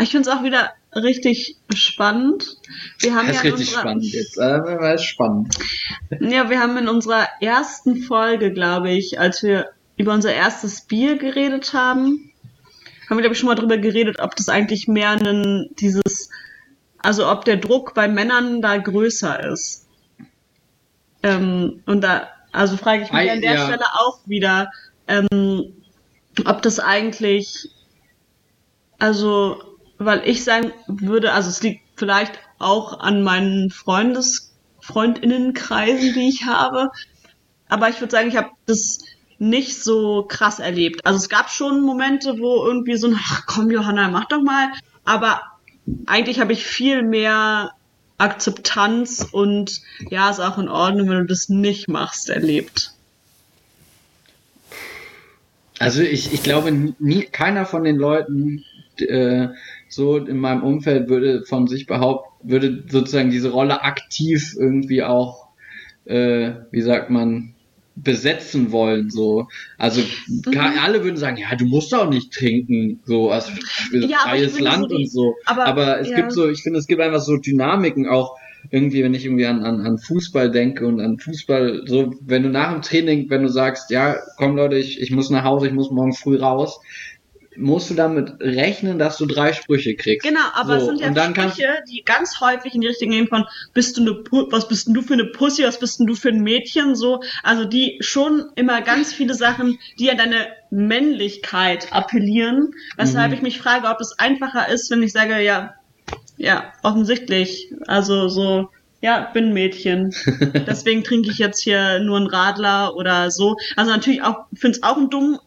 [SPEAKER 2] Ich finde es auch wieder richtig spannend. Wir haben
[SPEAKER 1] das ist
[SPEAKER 2] ja
[SPEAKER 1] richtig unserer, spannend jetzt. Äh, ist spannend.
[SPEAKER 2] Ja, wir haben in unserer ersten Folge, glaube ich, als wir über unser erstes Bier geredet haben, haben wir, glaube ich, schon mal drüber geredet, ob das eigentlich mehr ein, dieses, also ob der Druck bei Männern da größer ist. Ähm, und da, also frage ich mich I, an der ja. Stelle auch wieder, ähm, ob das eigentlich, also weil ich sagen würde, also es liegt vielleicht auch an meinen Freundes, Freundinnenkreisen, die ich habe. Aber ich würde sagen, ich habe das nicht so krass erlebt. Also es gab schon Momente, wo irgendwie so ein, ach komm Johanna, mach doch mal. Aber eigentlich habe ich viel mehr Akzeptanz und ja, ist auch in Ordnung, wenn du das nicht machst, erlebt.
[SPEAKER 1] Also ich, ich glaube, nie, keiner von den Leuten, äh, so in meinem Umfeld würde von sich behaupten, würde sozusagen diese Rolle aktiv irgendwie auch, äh, wie sagt man, besetzen wollen, so. Also mhm. alle würden sagen, ja, du musst auch nicht trinken, so als ja, freies Land und so. Aber, aber es ja. gibt so, ich finde, es gibt einfach so Dynamiken auch irgendwie, wenn ich irgendwie an, an, an Fußball denke und an Fußball, so, wenn du nach dem Training, wenn du sagst, ja, komm Leute, ich, ich muss nach Hause, ich muss morgen früh raus, musst du damit rechnen, dass du drei Sprüche kriegst.
[SPEAKER 2] Genau, aber so, es sind ja Sprüche, die ganz häufig in die Richtung gehen von, bist du eine, was bist denn du für eine Pussy, was bist denn du für ein Mädchen, so. Also die schon immer ganz viele Sachen, die an deine Männlichkeit appellieren, weshalb mhm. ich mich frage, ob es einfacher ist, wenn ich sage, ja, ja, offensichtlich, also so, ja, bin Mädchen. Deswegen trinke ich jetzt hier nur einen Radler oder so. Also natürlich auch, finde es auch ein dumm,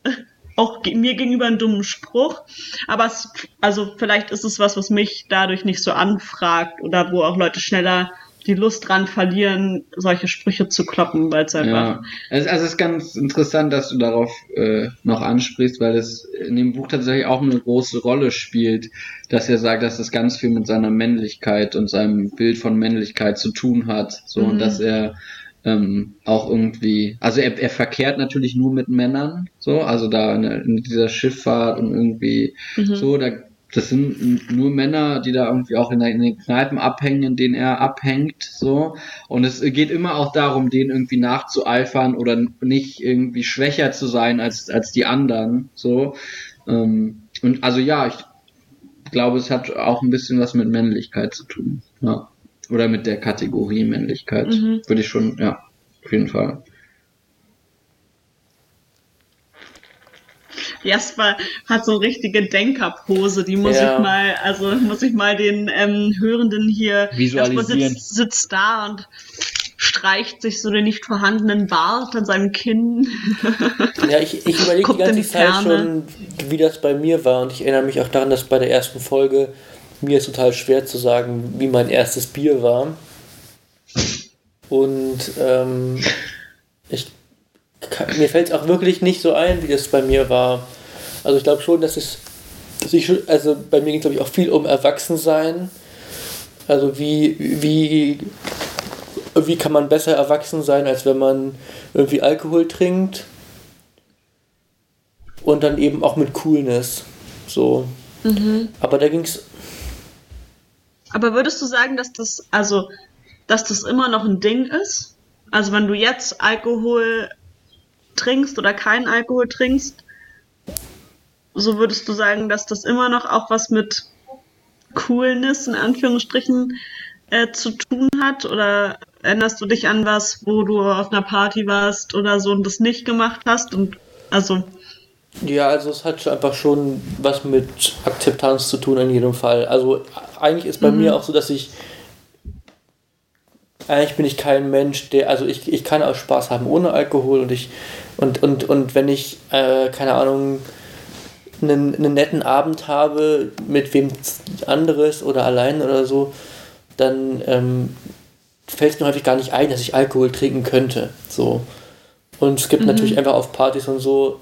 [SPEAKER 2] auch mir gegenüber einen dummen Spruch, aber es, also vielleicht ist es was, was mich dadurch nicht so anfragt oder wo auch Leute schneller die Lust dran verlieren, solche Sprüche zu kloppen, weil es einfach.
[SPEAKER 1] Ja. Also, es ist ganz interessant, dass du darauf äh, noch ansprichst, weil es in dem Buch tatsächlich auch eine große Rolle spielt, dass er sagt, dass das ganz viel mit seiner Männlichkeit und seinem Bild von Männlichkeit zu tun hat. So mhm. und dass er ähm, auch irgendwie, also er, er verkehrt natürlich nur mit Männern, so, also da in, in dieser Schifffahrt und irgendwie mhm. so, da das sind nur Männer, die da irgendwie auch in, der, in, den Kneipen abhängen, in denen er abhängt, so. Und es geht immer auch darum, denen irgendwie nachzueifern oder nicht irgendwie schwächer zu sein als, als die anderen, so. Ähm, und also ja, ich glaube, es hat auch ein bisschen was mit Männlichkeit zu tun, ja. Oder mit der Kategorie Männlichkeit, mhm. würde ich schon, ja, auf jeden Fall.
[SPEAKER 2] Jasper hat so eine richtige Denkerpose, die muss ja. ich mal, also muss ich mal den ähm, Hörenden hier.
[SPEAKER 1] Visualisieren.
[SPEAKER 2] Jasper sitzt, sitzt da und streicht sich so den nicht vorhandenen Bart an seinem Kinn.
[SPEAKER 3] Ja, ich, ich überlege die ganze die Zeit schon, wie das bei mir war und ich erinnere mich auch daran, dass bei der ersten Folge mir ist total schwer zu sagen, wie mein erstes Bier war. Und ähm, ich mir fällt es auch wirklich nicht so ein, wie das bei mir war. Also ich glaube schon, dass es sich also bei mir geht glaube ich auch viel um Erwachsensein. Also wie, wie, wie kann man besser erwachsen sein, als wenn man irgendwie Alkohol trinkt. Und dann eben auch mit Coolness. So. Mhm. Aber da ging es.
[SPEAKER 2] Aber würdest du sagen, dass das, also, dass das immer noch ein Ding ist? Also wenn du jetzt Alkohol trinkst oder keinen Alkohol trinkst, so würdest du sagen, dass das immer noch auch was mit Coolness in Anführungsstrichen äh, zu tun hat? Oder erinnerst du dich an was, wo du auf einer Party warst oder so und das nicht gemacht hast? Und also.
[SPEAKER 3] Ja, also es hat einfach schon was mit Akzeptanz zu tun in jedem Fall. Also eigentlich ist bei mhm. mir auch so, dass ich eigentlich bin ich kein Mensch, der, also ich, ich kann auch Spaß haben ohne Alkohol und ich, und, und, und wenn ich, äh, keine Ahnung, einen, einen netten Abend habe mit wem anderes oder allein oder so, dann ähm, fällt es mir häufig gar nicht ein, dass ich Alkohol trinken könnte. So. Und es gibt mhm. natürlich einfach auf Partys und so,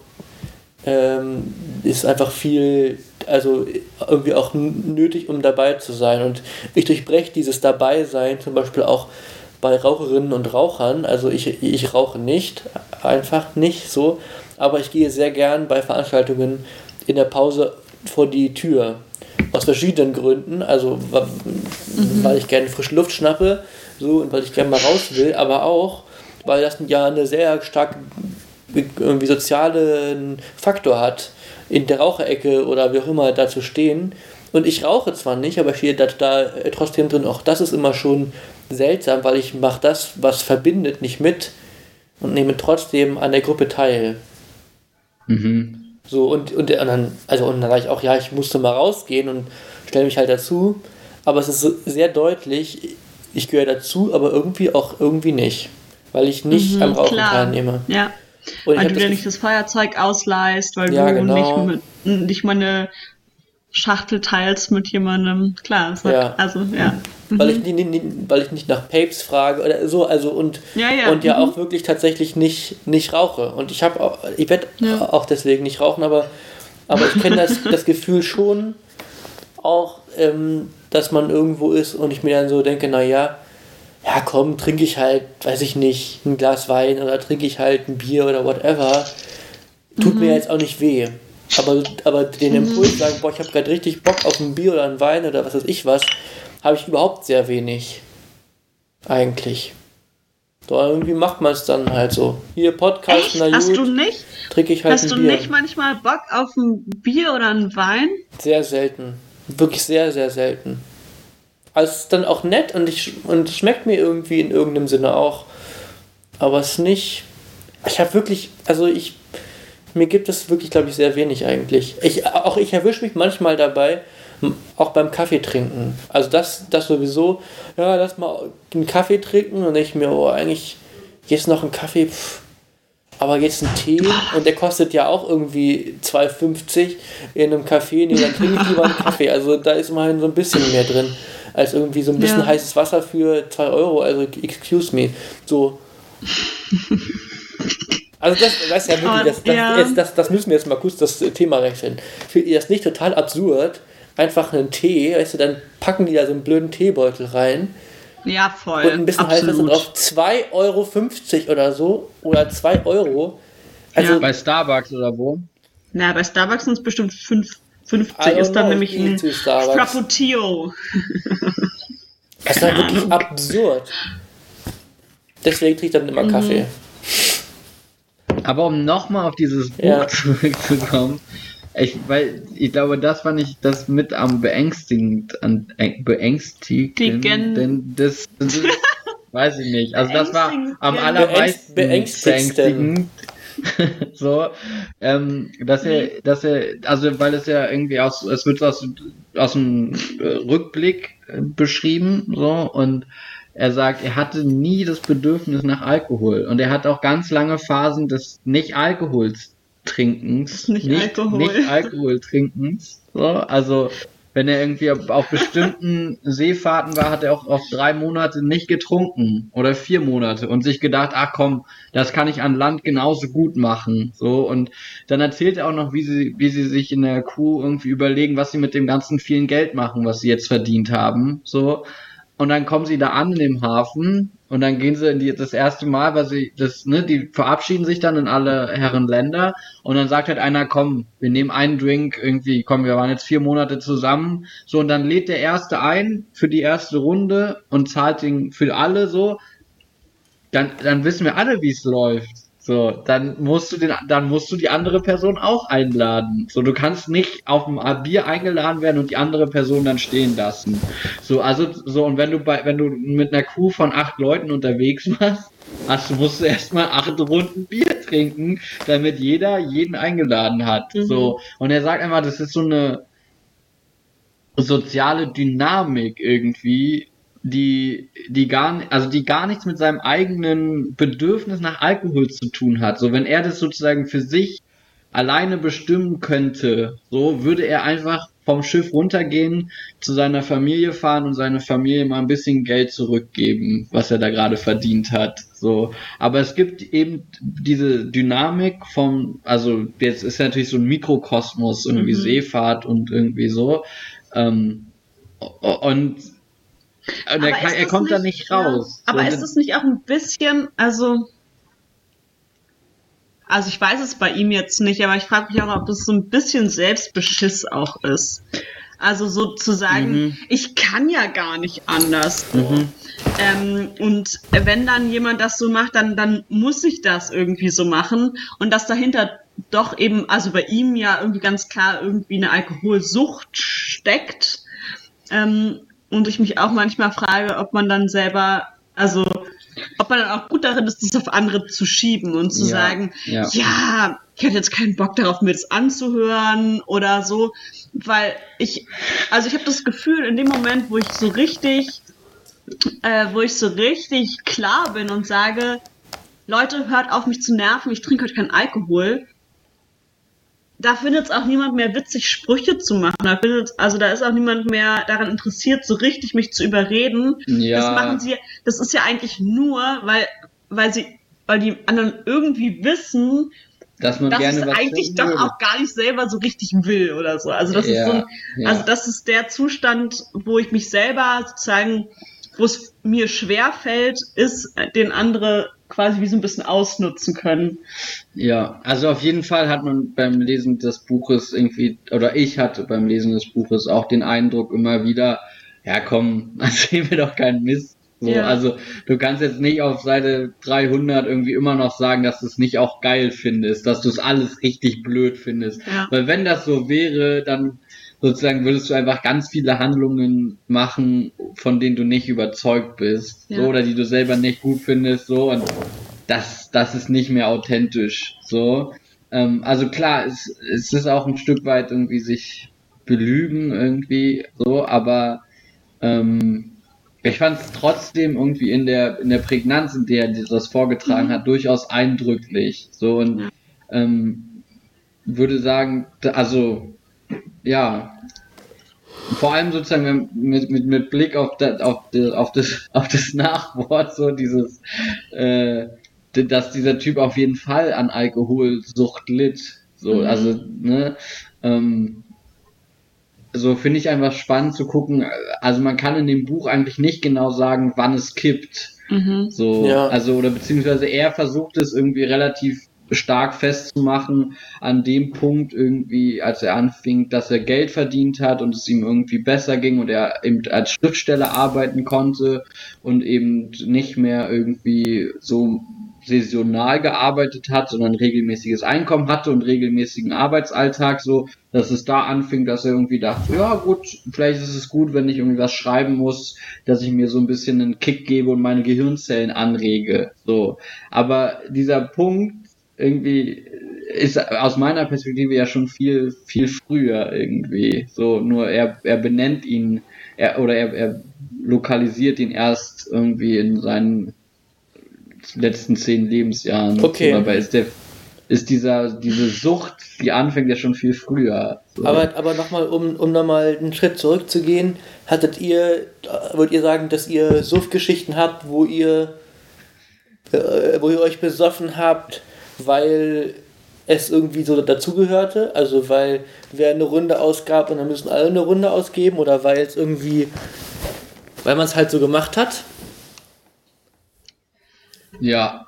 [SPEAKER 3] ähm, ist einfach viel, also irgendwie auch nötig, um dabei zu sein. Und ich durchbreche dieses Dabeisein zum Beispiel auch bei Raucherinnen und Rauchern. Also ich, ich rauche nicht, einfach nicht so, aber ich gehe sehr gern bei Veranstaltungen in der Pause vor die Tür. Aus verschiedenen Gründen. Also mhm. weil ich gerne frische Luft schnappe, so und weil ich gerne mal raus will, aber auch, weil das ja eine sehr stark irgendwie sozialen Faktor hat, in der Raucherecke oder wie auch immer da zu stehen. Und ich rauche zwar nicht, aber ich stehe da, da trotzdem drin. Auch das ist immer schon seltsam, weil ich mache das, was verbindet, nicht mit und nehme trotzdem an der Gruppe teil. Mhm. So, und, und, und dann, also, und dann sage ich auch, ja, ich musste mal rausgehen und stelle mich halt dazu. Aber es ist sehr deutlich, ich gehöre dazu, aber irgendwie auch irgendwie nicht. Weil ich nicht mhm, am Rauchen klar. teilnehme.
[SPEAKER 2] Ja. Weil du dir nicht das Feuerzeug ausleihst, weil ja, du genau. nicht, mit, nicht mal eine Schachtel teilst mit jemandem. Klar, ja. also ja.
[SPEAKER 3] Mhm. Weil, ich, nie, nie, weil ich nicht nach Papes frage oder so, also und ja, ja. und ja mhm. auch wirklich tatsächlich nicht, nicht rauche. Und ich habe ich werde auch deswegen nicht rauchen, aber, aber ich kenne das, das Gefühl schon auch, ähm, dass man irgendwo ist und ich mir dann so denke, naja, ja komm, trinke ich halt, weiß ich nicht, ein Glas Wein oder trinke ich halt ein Bier oder whatever. Tut mhm. mir jetzt auch nicht weh. Aber, aber den Impuls sagen, boah, ich habe gerade richtig Bock auf ein Bier oder ein Wein oder was weiß ich was, habe ich überhaupt sehr wenig. Eigentlich. So, irgendwie macht man es dann halt so. Hier, Podcast,
[SPEAKER 2] Echt? na Hast du nicht?
[SPEAKER 3] Trinke ich halt
[SPEAKER 2] Hast ein du nicht manchmal Bock auf ein Bier oder ein Wein?
[SPEAKER 3] Sehr selten. Wirklich sehr, sehr selten. Also dann auch nett und, ich, und schmeckt mir irgendwie in irgendeinem Sinne auch. Aber es ist nicht. Ich habe wirklich, also ich mir gibt es wirklich, glaube ich, sehr wenig eigentlich. Ich, auch ich erwische mich manchmal dabei, auch beim Kaffee trinken. Also das, das sowieso, ja, lass mal einen Kaffee trinken und ich mir, oh, eigentlich jetzt noch ein Kaffee, pff, aber jetzt ein Tee und der kostet ja auch irgendwie 2,50 in einem Kaffee, nee, dann trinke ich lieber einen Kaffee. Also da ist immerhin so ein bisschen mehr drin, als irgendwie so ein bisschen ja. heißes Wasser für 2 Euro, also excuse me. So. Also das, das ist ja wirklich, das, das, ja. Jetzt, das, das müssen wir jetzt mal kurz das Thema wechseln. Findet ihr das nicht total absurd? Einfach einen Tee, weißt du, dann packen die da so einen blöden Teebeutel rein.
[SPEAKER 2] Ja, voll.
[SPEAKER 3] Und ein bisschen Absolut. drauf. 2,50 Euro oder so. Oder 2 Euro.
[SPEAKER 1] Also, ja. Bei Starbucks oder wo?
[SPEAKER 2] Na, bei Starbucks sind es bestimmt 5 50 ist dann
[SPEAKER 3] know,
[SPEAKER 2] nämlich ein. Frappuccino.
[SPEAKER 3] Das war wirklich absurd. Deswegen trinke ich dann
[SPEAKER 2] Mhm.
[SPEAKER 3] immer Kaffee.
[SPEAKER 1] Aber um nochmal auf dieses Buch
[SPEAKER 3] Ja.
[SPEAKER 1] zurückzukommen, ich, weil ich glaube, das fand ich das mit am beängstigend, an, äh, beängstigend,
[SPEAKER 2] Digen-
[SPEAKER 1] denn das, das ist, weiß ich nicht. Also das war am allermeisten
[SPEAKER 3] Beängst-
[SPEAKER 1] beängstigend. so, ähm, dass er, dass er, also weil es ja irgendwie aus, es wird aus, aus dem Rückblick äh, beschrieben, so, und er sagt, er hatte nie das Bedürfnis nach Alkohol und er hat auch ganz lange Phasen des Nicht-Alkohols trinkens,
[SPEAKER 2] Nicht Alkohol.
[SPEAKER 1] nicht Alkohol trinkens, so, also wenn er irgendwie auf, bestimmten Seefahrten war, hat er auch auf drei Monate nicht getrunken oder vier Monate und sich gedacht, ach komm, das kann ich an Land genauso gut machen. So und dann erzählt er auch noch, wie sie, wie sie sich in der Crew irgendwie überlegen, was sie mit dem ganzen vielen Geld machen, was sie jetzt verdient haben. So und dann kommen sie da an in dem Hafen und dann gehen sie in die, das erste Mal, weil sie das, ne, die verabschieden sich dann in alle Herren Länder und dann sagt halt einer, komm, wir nehmen einen Drink irgendwie, komm, wir waren jetzt vier Monate zusammen, so und dann lädt der erste ein für die erste Runde und zahlt den für alle so, dann, dann wissen wir alle, wie es läuft. So, dann musst du den, dann musst du die andere Person auch einladen. So, du kannst nicht auf ein Bier eingeladen werden und die andere Person dann stehen lassen. So, also, so, und wenn du bei, wenn du mit einer Crew von acht Leuten unterwegs warst, hast du, musst du erstmal acht Runden Bier trinken, damit jeder jeden eingeladen hat.
[SPEAKER 2] Mhm.
[SPEAKER 1] So, und er sagt einmal, das ist so eine soziale Dynamik irgendwie, die, die gar, also die gar nichts mit seinem eigenen Bedürfnis nach Alkohol zu tun hat. So, wenn er das sozusagen für sich alleine bestimmen könnte, so würde er einfach vom Schiff runtergehen, zu seiner Familie fahren und seine Familie mal ein bisschen Geld zurückgeben, was er da gerade verdient hat. So, aber es gibt eben diese Dynamik vom, also jetzt ist natürlich so ein Mikrokosmos, irgendwie
[SPEAKER 2] Mhm.
[SPEAKER 1] Seefahrt und irgendwie so. Ähm, und und er,
[SPEAKER 2] Aber
[SPEAKER 1] kann, er kommt da nicht raus.
[SPEAKER 2] Ja, aber
[SPEAKER 1] So,
[SPEAKER 2] ist es nicht auch ein bisschen, also, also ich weiß es bei ihm jetzt nicht, aber ich frage mich auch, ob das so ein bisschen Selbstbeschiss auch ist. Also so zu sagen,
[SPEAKER 1] Mhm.
[SPEAKER 2] ich kann ja gar nicht anders.
[SPEAKER 1] Mhm.
[SPEAKER 2] Ähm, und wenn dann jemand das so macht, dann, dann muss ich das irgendwie so machen. Und dass dahinter doch eben, also bei ihm ja irgendwie ganz klar irgendwie eine Alkoholsucht steckt. Ähm, und ich mich auch manchmal frage, ob man dann selber, also ob man dann auch gut darin ist, das auf andere zu schieben und zu
[SPEAKER 1] Ja,
[SPEAKER 2] sagen,
[SPEAKER 1] ja.
[SPEAKER 2] ja, ich hätte jetzt keinen Bock darauf, mir das anzuhören oder so, weil ich, also ich habe das Gefühl, in dem Moment, wo ich so richtig, äh, wo ich so richtig klar bin und sage, Leute, hört auf mich zu nerven, ich trinke heute keinen Alkohol, da findet es auch niemand mehr witzig, Sprüche zu machen. Da findet, also da ist auch niemand mehr daran interessiert, so richtig mich zu überreden.
[SPEAKER 1] Ja.
[SPEAKER 2] Das machen sie, das ist ja eigentlich nur, weil, weil sie, weil die anderen irgendwie wissen,
[SPEAKER 1] dass man
[SPEAKER 2] dass
[SPEAKER 1] gerne
[SPEAKER 2] es
[SPEAKER 1] was
[SPEAKER 2] eigentlich doch
[SPEAKER 1] würde.
[SPEAKER 2] auch gar nicht selber so richtig will oder so. Also das
[SPEAKER 1] Ja,
[SPEAKER 2] ist so ein,
[SPEAKER 1] ja.
[SPEAKER 2] also das ist der Zustand, wo ich mich selber sozusagen, wo es mir schwer fällt, ist, den andere quasi wie so ein bisschen ausnutzen können.
[SPEAKER 1] Ja, also auf jeden Fall hat man beim Lesen des Buches irgendwie, oder ich hatte beim Lesen des Buches auch den Eindruck immer wieder, ja komm, erzähl mir doch keinen Mist. So,
[SPEAKER 2] Ja.
[SPEAKER 1] Also du kannst jetzt nicht auf Seite 300 irgendwie immer noch sagen, dass du es nicht auch geil findest, dass du es alles richtig blöd findest.
[SPEAKER 2] Ja.
[SPEAKER 1] Weil wenn das so wäre, dann sozusagen würdest du einfach ganz viele Handlungen machen, von denen du nicht überzeugt bist,
[SPEAKER 2] Ja.
[SPEAKER 1] so, oder die du selber nicht gut findest, so, und das, das ist nicht mehr authentisch, so. Ähm, also klar, es, es ist auch ein Stück weit irgendwie sich belügen irgendwie, so, aber ähm, ich fand es trotzdem irgendwie in der in der Prägnanz, in der er das vorgetragen
[SPEAKER 2] Mhm.
[SPEAKER 1] hat, durchaus eindrücklich, so und ähm, würde sagen, also ja, vor allem sozusagen mit, mit, mit Blick auf, das, auf, das, auf, das, auf das Nachwort, so dieses, äh, dass dieser Typ auf jeden Fall an Alkoholsucht litt. So,
[SPEAKER 2] Mhm.
[SPEAKER 1] also, ne, ähm, so finde ich einfach spannend zu gucken. Also man kann in dem Buch eigentlich nicht genau sagen, wann es kippt.
[SPEAKER 2] Mhm.
[SPEAKER 1] So,
[SPEAKER 3] Ja.
[SPEAKER 1] also, oder beziehungsweise er versucht es irgendwie relativ stark festzumachen an dem Punkt irgendwie, als er anfing, dass er Geld verdient hat und es ihm irgendwie besser ging und er eben als Schriftsteller arbeiten konnte und eben nicht mehr irgendwie so saisonal gearbeitet hat, sondern regelmäßiges Einkommen hatte und regelmäßigen Arbeitsalltag, so dass es da anfing, dass er irgendwie dachte, ja gut, vielleicht ist es gut, wenn ich irgendwie was schreiben muss, dass ich mir so ein bisschen einen Kick gebe und meine Gehirnzellen anrege. So. Aber dieser Punkt irgendwie ist aus meiner Perspektive ja schon viel, viel früher irgendwie. So, nur er, er benennt ihn, er, oder er, er lokalisiert ihn erst irgendwie in seinen letzten zehn Lebensjahren.
[SPEAKER 3] Okay.
[SPEAKER 1] Aber ist der, ist dieser, diese Sucht, die anfängt ja schon viel früher.
[SPEAKER 3] So. Aber, aber nochmal, um, um nochmal einen Schritt zurückzugehen, hattet ihr, wollt ihr sagen, dass ihr Suchtgeschichten habt, wo ihr, äh, wo ihr euch besoffen habt, weil es irgendwie so dazugehörte? Also weil wer eine Runde ausgab und dann müssen alle eine Runde ausgeben oder weil es irgendwie, weil man es halt so gemacht hat?
[SPEAKER 1] Ja.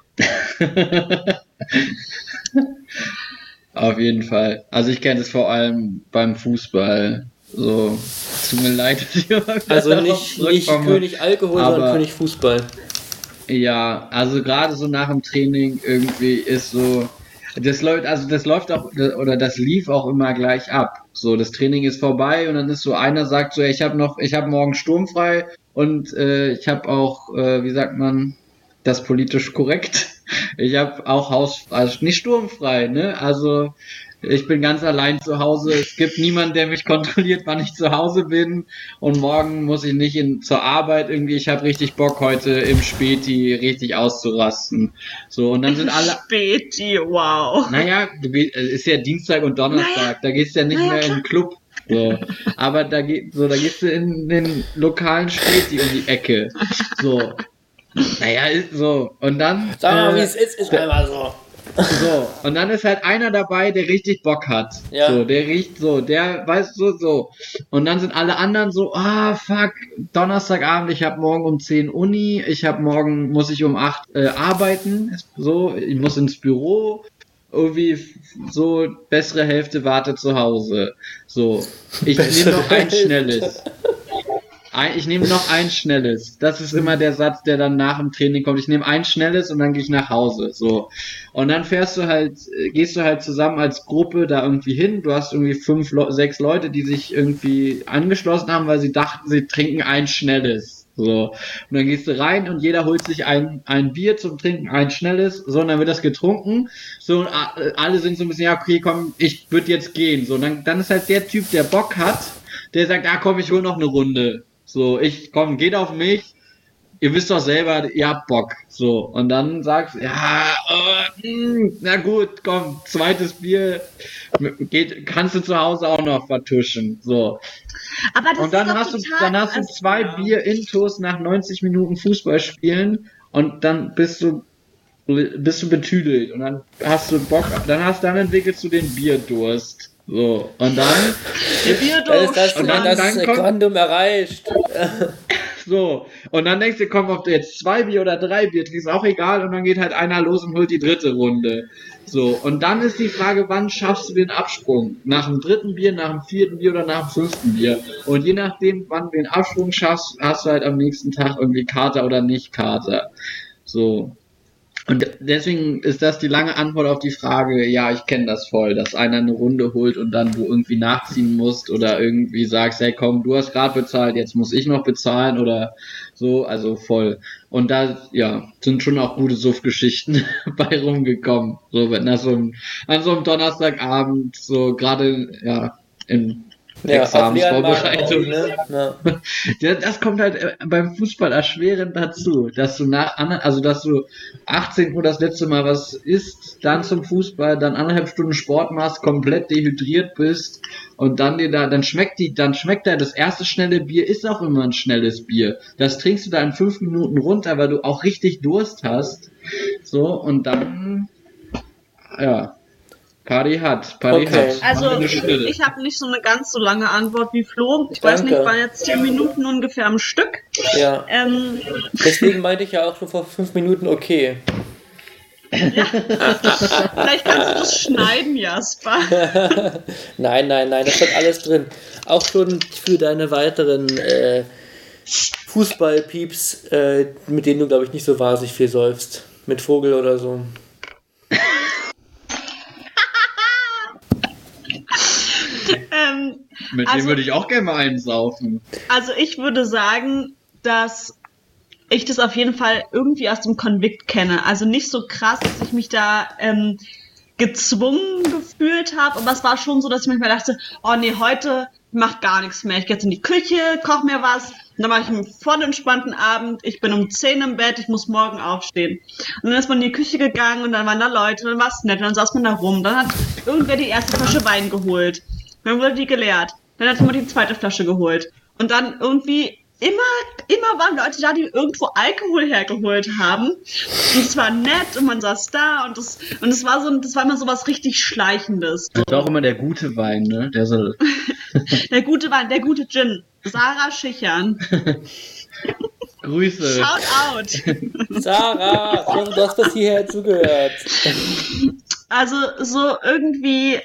[SPEAKER 1] Auf jeden Fall. Also ich kenne es vor allem beim Fußball. So, tut mir leid, dass ich
[SPEAKER 3] Also nicht, nicht König Alkohol, sondern König Fußball.
[SPEAKER 1] Ja, also gerade so nach dem Training irgendwie ist so, das läuft, also das läuft auch, oder das lief auch immer gleich ab. So, das Training ist vorbei und dann ist so einer sagt so, ich habe noch, ich habe morgen sturmfrei und äh, ich habe auch, äh, wie sagt man, das politisch korrekt. Ich habe auch Haus, also nicht sturmfrei, ne? Also ich bin ganz allein zu Hause. Es gibt niemanden, der mich kontrolliert, wann ich zu Hause bin. Und morgen muss ich nicht in, zur Arbeit irgendwie. Ich habe richtig Bock heute im Späti richtig auszurasten. So und dann sind alle.
[SPEAKER 2] Späti, wow.
[SPEAKER 1] Naja, du gehst, ist ja Dienstag und Donnerstag. Naja, da gehst du ja nicht naja, mehr in den Club. So. Aber da geht, so, da gehst du in den lokalen Späti um die Ecke. So. Naja, ist so. Und dann.
[SPEAKER 3] Sag mal, äh, wie es ist, ist einfach so.
[SPEAKER 1] So, und dann ist halt einer dabei, der richtig Bock hat. Ja. So, der riecht so, der weiß so, so. Und dann sind alle anderen so, ah, fuck, Donnerstagabend, ich hab morgen um 10 Uni, ich hab morgen, muss ich um 8 äh, arbeiten, so, ich muss ins Büro, irgendwie so, bessere Hälfte wartet zu Hause. So, ich nehme noch ein schnelles. Ich nehme noch ein schnelles. Das ist immer der Satz, der dann nach dem Training kommt. Ich nehme ein schnelles und dann gehe ich nach Hause. So. Und dann fährst du halt, gehst du halt zusammen als Gruppe da irgendwie hin. Du hast irgendwie fünf, sechs Leute, die sich irgendwie angeschlossen haben, weil sie dachten, sie trinken ein schnelles. So. Und dann gehst du rein und jeder holt sich ein, ein Bier zum Trinken, ein schnelles, so, und dann wird das getrunken. So, und alle sind so ein bisschen, ja, okay, komm, ich würde jetzt gehen. So, und dann, dann ist halt der Typ, der Bock hat, der sagt, ah, komm, ich hol noch eine Runde. So, ich, komm, geht auf mich. Ihr wisst doch selber, ihr habt Bock. So, und dann sagst ja, oh, mh, hm, na gut, komm, zweites Bier, geht, kannst du zu Hause auch noch vertuschen. So.
[SPEAKER 2] Aber das
[SPEAKER 1] und dann
[SPEAKER 2] ist
[SPEAKER 1] hast du, dann hast du zwei ja. Bier intus nach 90 Minuten Fußball spielen und dann bist du bist du betüdelt und dann hast du Bock, dann hast dann entwickelst du den Bierdurst. So, und dann.
[SPEAKER 3] Ist das, und dann, das dann kommt, Quantum erreicht.
[SPEAKER 1] so, und dann denkst du, komm, ob du jetzt zwei Bier oder drei Bier trinkst, auch egal, und dann geht halt einer los und holt die dritte Runde. So, und dann ist die Frage, wann schaffst du den Absprung? Nach dem dritten Bier, nach dem vierten Bier oder nach dem fünften Bier? Und je nachdem, wann du den Absprung schaffst, hast du halt am nächsten Tag irgendwie Kater oder nicht Kater. So. Und deswegen ist das die lange Antwort auf die Frage, ja, ich kenne das voll, dass einer eine Runde holt und dann du irgendwie nachziehen musst oder irgendwie sagst, hey komm, du hast gerade bezahlt, jetzt muss ich noch bezahlen oder so, also voll. Und da, ja, sind schon auch gute Suff-Geschichten bei rumgekommen. So, wenn das so ein, an so einem Donnerstagabend, so gerade, ja, in ja, Examensvorbereitung. Ne? Ja. das kommt halt äh, beim Fußball erschwerend dazu, dass du nach, also dass du 18 Uhr das letzte Mal was isst, dann zum Fußball, dann anderthalb Stunden Sport machst, komplett dehydriert bist und dann dir da, dann schmeckt die, dann schmeckt da das erste schnelle Bier ist auch immer ein schnelles Bier. Das trinkst du da in fünf Minuten runter, weil du auch richtig Durst hast. So und dann, ja, Party hat. Party
[SPEAKER 2] okay. hat. Also ich habe nicht so eine ganz so lange Antwort wie Flo. Ich Danke. weiß nicht, war jetzt zehn Minuten ungefähr am Stück.
[SPEAKER 3] Ja. Ähm. Deswegen meinte ich ja auch schon vor fünf Minuten okay.
[SPEAKER 2] Ja. Vielleicht kannst du das schneiden, Jasper.
[SPEAKER 3] nein, nein, nein, das wird alles drin. Auch schon für deine weiteren äh, Fußballpieps, äh, mit denen du, glaube ich, nicht so wahnsinnig viel säufst. Mit Vogel oder so.
[SPEAKER 2] ähm,
[SPEAKER 1] Mit
[SPEAKER 2] Also-
[SPEAKER 1] dem würde ich auch gerne mal einsaufen.
[SPEAKER 2] also ich würde sagen, dass ich das auf jeden Fall irgendwie aus dem Konvikt kenne. Also nicht so krass, dass ich mich da ähm, gezwungen gefühlt habe, aber es war schon so, dass ich manchmal dachte, oh nee, heute macht gar nichts mehr. Ich gehe jetzt in die Küche, koche mir was, und dann mache ich einen voll entspannten Abend. Ich bin um 10 im Bett, ich muss morgen aufstehen. Und dann ist man in die Küche gegangen und dann waren da Leute, und dann war es nett, und dann saß man da rum. Dann hat irgendwer die erste Flasche Wein geholt. Dann wurde die geleert. Dann hat jemand die zweite Flasche geholt. Und dann irgendwie immer, immer waren Leute da, die irgendwo Alkohol hergeholt haben. Und es war nett und man saß da und das, und es war so, das war immer so was richtig Schleichendes.
[SPEAKER 1] Das ist auch immer der gute Wein, ne? Der so,
[SPEAKER 2] Der gute Wein, der gute Gin. Sarah Schichern.
[SPEAKER 1] Grüße.
[SPEAKER 2] Shout out.
[SPEAKER 3] Sarah, du hast bis hierher zugehört.
[SPEAKER 2] Also so irgendwie,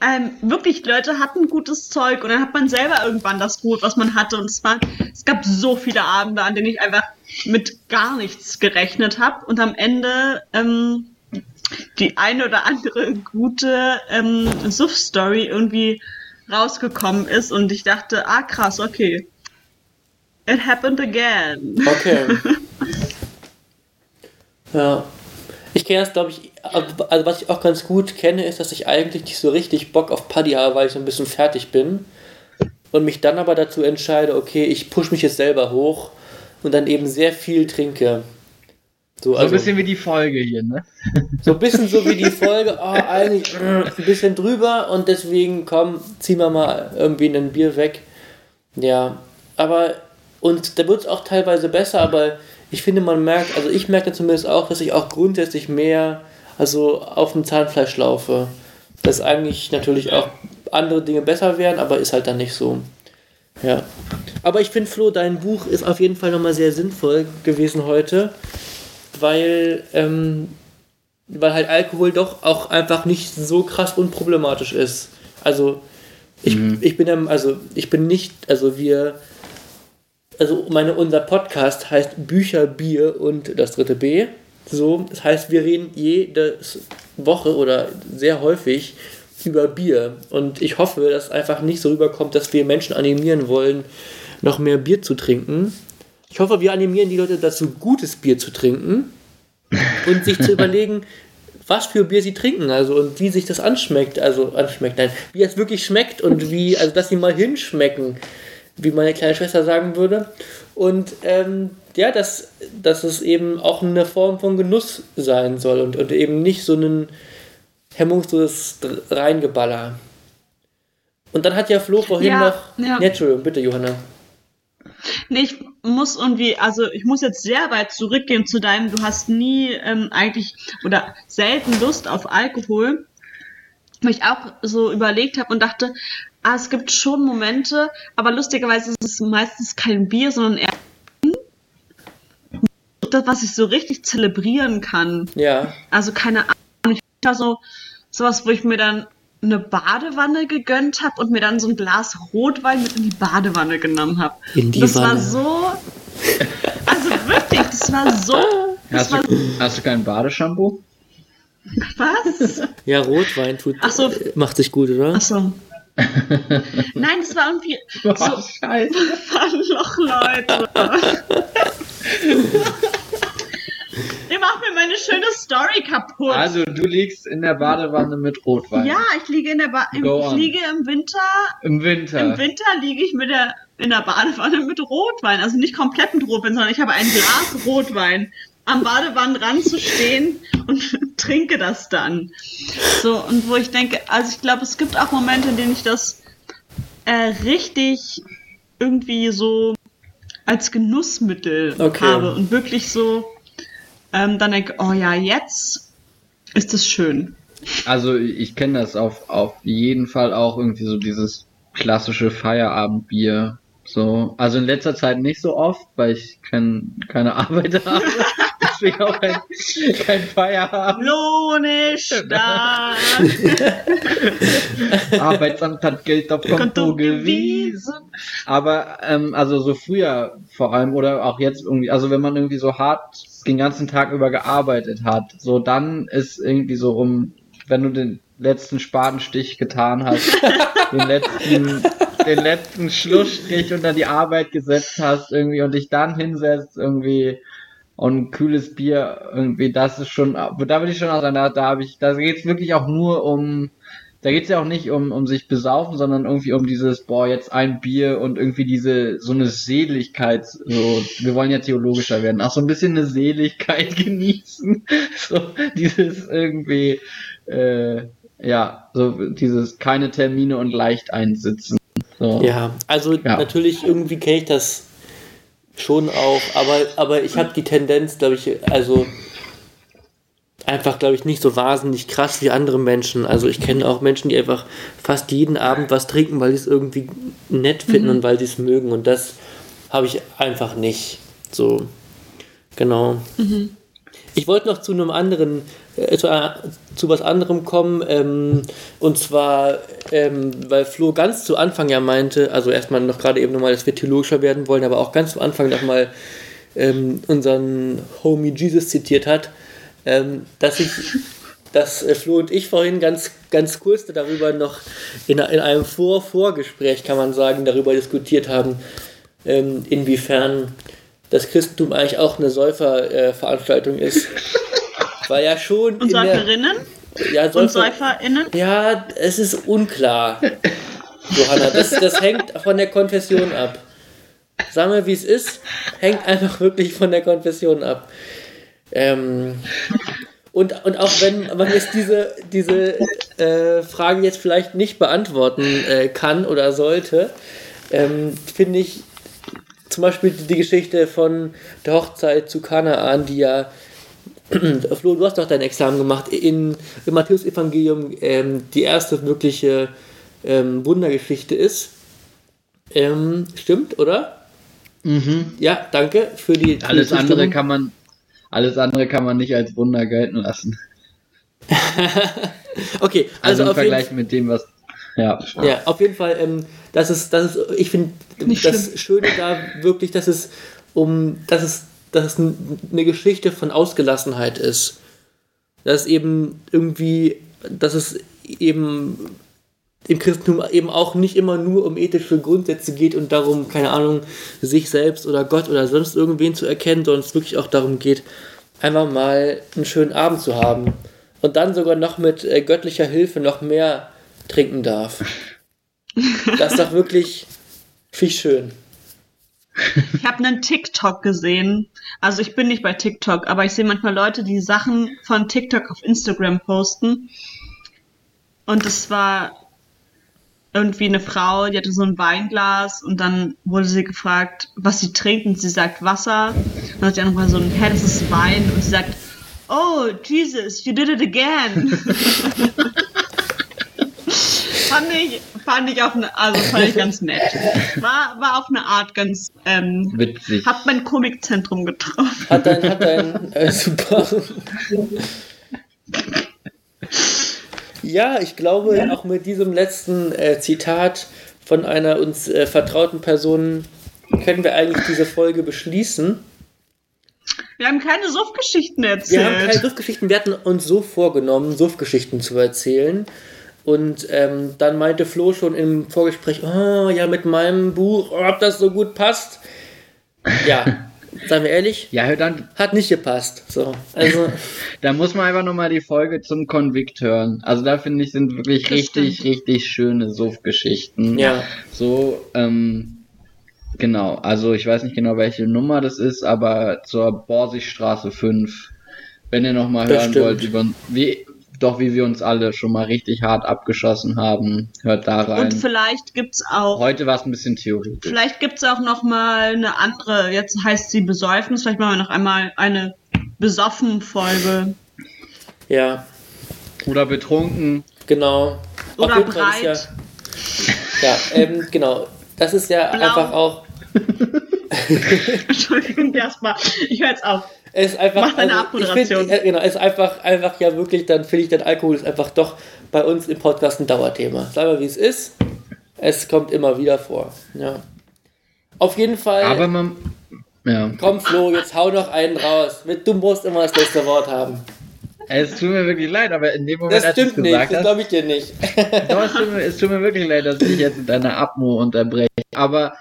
[SPEAKER 2] ähm, wirklich, Leute hatten gutes Zeug und dann hat man selber irgendwann das gut, was man hatte. Und es war, es gab so viele Abende, an denen ich einfach mit gar nichts gerechnet habe und am Ende ähm, die eine oder andere gute ähm, Suff-Story irgendwie rausgekommen ist und ich dachte, ah krass, okay. It happened again.
[SPEAKER 3] Okay. Ja. Ich kenne das, glaube ich, also was ich auch ganz gut kenne, ist, dass ich eigentlich nicht so richtig Bock auf Paddy habe, weil ich so ein bisschen fertig bin. Und mich dann aber dazu entscheide, okay, ich push mich jetzt selber hoch und dann eben sehr viel trinke. So,
[SPEAKER 1] So
[SPEAKER 3] also,
[SPEAKER 1] ein bisschen wie die Folge hier, ne?
[SPEAKER 3] so ein bisschen so wie die Folge, oh, eigentlich äh, ein bisschen drüber und deswegen, komm, ziehen wir mal irgendwie ein Bier weg. Ja, aber, und da wird es auch teilweise besser, aber ich finde, man merkt, also ich merke zumindest auch, dass ich auch grundsätzlich mehr, also auf dem Zahnfleisch laufe. Dass eigentlich natürlich auch andere Dinge besser wären, aber ist halt dann nicht so. Ja. Aber ich finde, Flo, dein Buch ist auf jeden Fall nochmal sehr sinnvoll gewesen heute, weil, ähm, weil halt Alkohol doch auch einfach nicht so krass unproblematisch ist. Also, ich, ich bin ja, also ich bin nicht, also wir, also meine, unser Podcast heißt Bücher, Bier und das dritte B. So, das heißt, wir reden jede Woche oder sehr häufig über Bier. Und ich hoffe, dass einfach nicht so rüberkommt, dass wir Menschen animieren wollen, noch mehr Bier zu trinken. Ich hoffe, wir animieren die Leute dazu, gutes Bier zu trinken und sich zu überlegen, was für Bier sie trinken, also und wie sich das anschmeckt, also anschmeckt, nein, wie es wirklich schmeckt und wie, also dass sie mal hinschmecken, wie meine kleine Schwester sagen würde. Und ähm, ja, dass, dass es eben auch eine Form von Genuss sein soll und, und eben nicht so ein hemmungsloses Reingeballer. Und dann hat ja Flo vorhin
[SPEAKER 2] Ja,
[SPEAKER 3] noch
[SPEAKER 2] ja.
[SPEAKER 3] Natural, bitte Johanna.
[SPEAKER 2] Nee, ich muss irgendwie, also ich muss jetzt sehr weit zurückgehen zu deinem, du hast nie ähm, eigentlich oder selten Lust auf Alkohol, wo ich auch so überlegt habe und dachte, ah, es gibt schon Momente, aber lustigerweise ist es meistens kein Bier, sondern eher das, was ich so richtig zelebrieren kann.
[SPEAKER 3] Ja,
[SPEAKER 2] Also keine Ahnung, ich war so sowas, wo ich mir dann eine Badewanne gegönnt habe und mir dann so ein Glas Rotwein mit in die Badewanne genommen habe.
[SPEAKER 3] In die
[SPEAKER 2] das war
[SPEAKER 3] Wanne.
[SPEAKER 2] so, also wirklich, das war so, das
[SPEAKER 1] Hast
[SPEAKER 2] war
[SPEAKER 1] du, hast du kein Badeshampoo?
[SPEAKER 2] was?
[SPEAKER 3] ja, Rotwein tut,
[SPEAKER 2] Ach so.
[SPEAKER 3] macht sich gut, oder?
[SPEAKER 2] Ach so. Nein, das war irgendwie
[SPEAKER 1] Oh,
[SPEAKER 2] so
[SPEAKER 1] scheiße.
[SPEAKER 2] Loch, Leute. Ihr macht mir meine schöne Kaputt.
[SPEAKER 1] Also, du liegst in der Badewanne mit Rotwein.
[SPEAKER 2] ja, ich liege in der ba im,
[SPEAKER 1] Go
[SPEAKER 2] ich
[SPEAKER 1] on.
[SPEAKER 2] liege im Winter
[SPEAKER 1] Im Winter.
[SPEAKER 2] Im Winter liege ich mit der, in der Badewanne mit Rotwein. Also nicht komplett mit Rotwein, sondern ich habe ein Glas Rotwein am Badewannenrand zu stehen und trinke das dann. So, und wo ich denke, also ich glaube, es gibt auch Momente, in denen ich das äh, richtig irgendwie so als Genussmittel
[SPEAKER 3] Okay.
[SPEAKER 2] habe und wirklich so ähm, dann denke, oh ja, jetzt ist es schön.
[SPEAKER 1] Also ich kenne das auf, auf jeden Fall auch irgendwie so dieses klassische Feierabendbier. So, also in letzter Zeit nicht so oft, weil ich kein, keine Arbeit habe. ich auch ein, kein Feierabend.
[SPEAKER 2] Lohn ist da.
[SPEAKER 1] Arbeitsamt hat Geld auf Konto
[SPEAKER 2] Konto
[SPEAKER 1] gewiesen. Aber ähm, also so früher vor allem oder auch jetzt irgendwie, also wenn man irgendwie so hart den ganzen Tag über gearbeitet hat, so dann ist irgendwie so rum, wenn du den letzten Spatenstich getan hast, den letzten, den letzten Schlussstrich unter die Arbeit gesetzt hast irgendwie und dich dann hinsetzt irgendwie und ein kühles Bier irgendwie, das ist schon, da würde ich schon auch sagen, da, da habe ich, da geht's wirklich auch nur um, da geht's ja auch nicht um, um sich besaufen, sondern irgendwie um dieses, boah, jetzt ein Bier und irgendwie diese, so eine Seligkeit, so, wir wollen ja theologischer werden, auch so ein bisschen eine Seligkeit genießen, so dieses irgendwie, äh, ja, so dieses keine Termine und leicht einsitzen. So.
[SPEAKER 3] Ja, also
[SPEAKER 1] Ja.
[SPEAKER 3] natürlich irgendwie kenne ich das schon auch, aber, aber ich habe die Tendenz, glaube ich, also einfach, glaube ich, nicht so wahnsinnig krass wie andere Menschen. Also ich kenne auch Menschen, die einfach fast jeden Abend was trinken, weil sie es irgendwie nett finden und weil sie es mögen. Und das habe ich einfach nicht. So, genau. Ich wollte noch zu einem anderen, äh, zu, äh, zu was anderem kommen, ähm, und zwar, ähm, weil Flo ganz zu Anfang ja meinte, also erstmal noch gerade eben nochmal, dass wir theologischer werden wollen, aber auch ganz zu Anfang nochmal ähm, unseren Homie Jesus zitiert hat, ähm, dass ich, dass äh, Flo und ich vorhin ganz, ganz kurz darüber noch in, in einem Vor-Vorgespräch, kann man sagen, darüber diskutiert haben, ähm, inwiefern das Christentum eigentlich auch eine Säuferveranstaltung ist. Weil ja schon.
[SPEAKER 2] Und Säuferinnen
[SPEAKER 3] ja,
[SPEAKER 2] und
[SPEAKER 3] Säufer,
[SPEAKER 2] SäuferInnen.
[SPEAKER 3] ja, es ist unklar. Johanna, das, das hängt von der Konfession ab. Sagen wir, wie es ist, hängt einfach wirklich von der Konfession ab. Ähm, und, und auch wenn man jetzt diese, diese äh, Frage jetzt vielleicht nicht beantworten äh, kann oder sollte, ähm, finde ich zum Beispiel die Geschichte von der Hochzeit zu Kanaan, die ja Flo, du hast doch dein Examen gemacht in, im Matthäus-Evangelium, ähm, die erste wirkliche ähm, Wundergeschichte ist. Ähm, stimmt, oder?
[SPEAKER 1] Mhm.
[SPEAKER 3] Ja, danke für die. Für
[SPEAKER 1] Alles
[SPEAKER 3] die
[SPEAKER 1] andere kann man, alles andere kann man nicht als Wunder gelten lassen.
[SPEAKER 3] Okay,
[SPEAKER 1] Also,
[SPEAKER 3] also,
[SPEAKER 1] im
[SPEAKER 3] auf jeden
[SPEAKER 1] Vergleich mit dem, was, ja.
[SPEAKER 3] Ja, auf jeden Fall, ähm, das ist, das ist, ich finde das Schöne da wirklich, dass es um, dass es, dass es eine Geschichte von Ausgelassenheit ist. Dass es eben irgendwie, dass es eben im Christentum eben auch nicht immer nur um ethische Grundsätze geht und darum, keine Ahnung, sich selbst oder Gott oder sonst irgendwen zu erkennen, sondern es wirklich auch darum geht, einfach mal einen schönen Abend zu haben und dann sogar noch mit äh, göttlicher Hilfe noch mehr trinken darf. Das ist doch wirklich viel schön.
[SPEAKER 2] Ich habe einen TikTok gesehen. Also ich bin nicht bei TikTok, aber ich sehe manchmal Leute, die Sachen von TikTok auf Instagram posten. Und es war irgendwie eine Frau, die hatte so ein Weinglas und dann wurde sie gefragt, was sie trinkt und sie sagt Wasser. Und dann hat die andere mal so ein, hä, das ist Wein. Und sie sagt, oh, Jesus, you did it again. fand ich, fand ich auf eine, also fand ich ganz nett. War, war auf eine Art ganz, ähm,
[SPEAKER 1] Witzig.
[SPEAKER 2] hat mein Komikzentrum getroffen.
[SPEAKER 3] Hat dein, hat dein, äh, super. Ja, ich glaube, auch mit diesem letzten äh, Zitat von einer uns äh, vertrauten Person können wir eigentlich diese Folge beschließen.
[SPEAKER 2] Wir haben keine Suffgeschichten
[SPEAKER 3] Wir
[SPEAKER 2] erzählt.
[SPEAKER 3] haben keine Suffgeschichten, wir hatten uns so vorgenommen, Suffgeschichten zu erzählen. Und ähm, dann meinte Flo schon im Vorgespräch, oh ja, mit meinem Buch, ob das so gut passt. Ja, seien wir ehrlich,
[SPEAKER 1] Ja, dann,
[SPEAKER 3] hat nicht gepasst. So, also,
[SPEAKER 1] da muss man einfach nochmal die Folge zum Konvikt hören. Also da finde ich, sind wirklich
[SPEAKER 2] Das
[SPEAKER 1] richtig,
[SPEAKER 2] stimmt.
[SPEAKER 1] richtig schöne Suff-Geschichten.
[SPEAKER 3] ja.
[SPEAKER 1] So, ähm, genau. Also ich weiß nicht genau, welche Nummer das ist, aber zur Borsigstraße 5. Wenn ihr nochmal hören
[SPEAKER 3] stimmt.
[SPEAKER 1] wollt, über, wie, doch wie wir uns alle schon mal richtig hart abgeschossen haben, hört da rein.
[SPEAKER 2] Und vielleicht gibt's auch,
[SPEAKER 1] Heute war es ein bisschen theoretisch.
[SPEAKER 2] vielleicht gibt's auch noch mal eine andere, jetzt heißt sie Besäufnis, vielleicht machen wir noch einmal eine Besoffen-Folge.
[SPEAKER 3] Ja,
[SPEAKER 1] Oder betrunken.
[SPEAKER 2] Oder
[SPEAKER 3] genau. Fall
[SPEAKER 2] breit.
[SPEAKER 3] ist Ja, ja ähm, genau. Das ist ja
[SPEAKER 2] Blau.
[SPEAKER 3] einfach auch.
[SPEAKER 2] Entschuldigung, erstmal. Ich höre jetzt auf.
[SPEAKER 3] Es ist einfach,
[SPEAKER 2] Mach deine
[SPEAKER 3] also, ich
[SPEAKER 2] Abmoderation.
[SPEAKER 3] Find, äh, genau, es ist einfach, einfach ja wirklich, dann finde ich, dann Alkohol ist einfach doch bei uns im Podcast ein Dauerthema. Sagen wir, wie es ist. Es kommt immer wieder vor. Ja. Auf jeden Fall.
[SPEAKER 1] Aber man. Ja.
[SPEAKER 3] Komm, Flo, jetzt hau noch einen raus. Du musst immer das letzte Wort haben.
[SPEAKER 1] Es tut mir wirklich leid, aber in dem Moment,
[SPEAKER 3] Das
[SPEAKER 1] als du es
[SPEAKER 3] stimmt nicht,
[SPEAKER 1] gesagt
[SPEAKER 3] das glaube ich dir nicht.
[SPEAKER 1] Doch, es, tut mir, es tut mir wirklich leid, dass ich jetzt deine Abmo unterbreche. Aber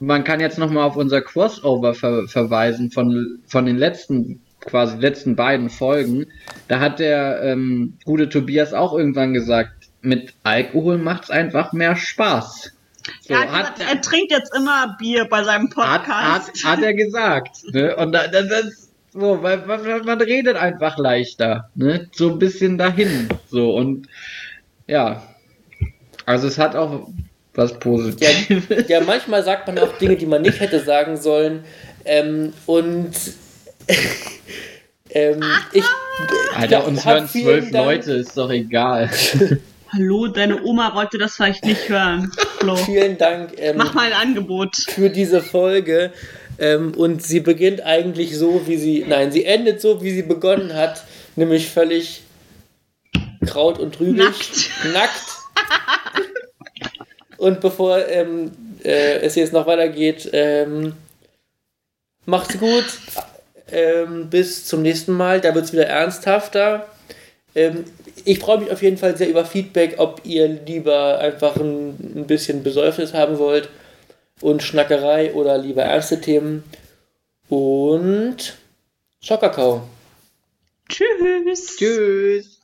[SPEAKER 1] man kann jetzt nochmal auf unser Crossover ver verweisen von, von den letzten, quasi letzten beiden Folgen. Da hat der ähm, gute Tobias auch irgendwann gesagt, mit Alkohol macht's einfach mehr Spaß. So,
[SPEAKER 2] er, hat er trinkt jetzt immer Bier bei seinem
[SPEAKER 1] hat,
[SPEAKER 2] Podcast.
[SPEAKER 1] hat, hat er gesagt. Ne? Und da, das, das, so, weil man, man redet einfach leichter, ne? So ein bisschen dahin. So und ja. Also es hat auch was
[SPEAKER 3] Ja,
[SPEAKER 1] Positives.
[SPEAKER 3] ja, manchmal sagt man auch Dinge, die man nicht hätte sagen sollen. Ähm, und ähm, ich.
[SPEAKER 1] Alter, uns hören zwölf
[SPEAKER 3] Dank-
[SPEAKER 1] Leute, ist doch egal.
[SPEAKER 2] Hallo, deine Oma wollte das vielleicht nicht hören. Flo.
[SPEAKER 3] Vielen Dank ähm,
[SPEAKER 2] Mach mal ein Angebot.
[SPEAKER 3] für diese Folge. Ähm, und sie beginnt eigentlich so, wie sie. Nein, sie endet so, wie sie begonnen hat. Nämlich völlig kraut und trübig.
[SPEAKER 2] Nackt.
[SPEAKER 3] Nackt. Und bevor ähm, äh, es jetzt noch weitergeht, ähm, macht's gut. Ähm, bis zum nächsten Mal. Da wird's wieder ernsthafter. Ähm, ich freue mich auf jeden Fall sehr über Feedback, ob ihr lieber einfach ein, ein bisschen Besäufnis haben wollt und Schnackerei oder lieber ernste Themen. Und Schockerkau.
[SPEAKER 2] Tschüss.
[SPEAKER 1] Tschüss.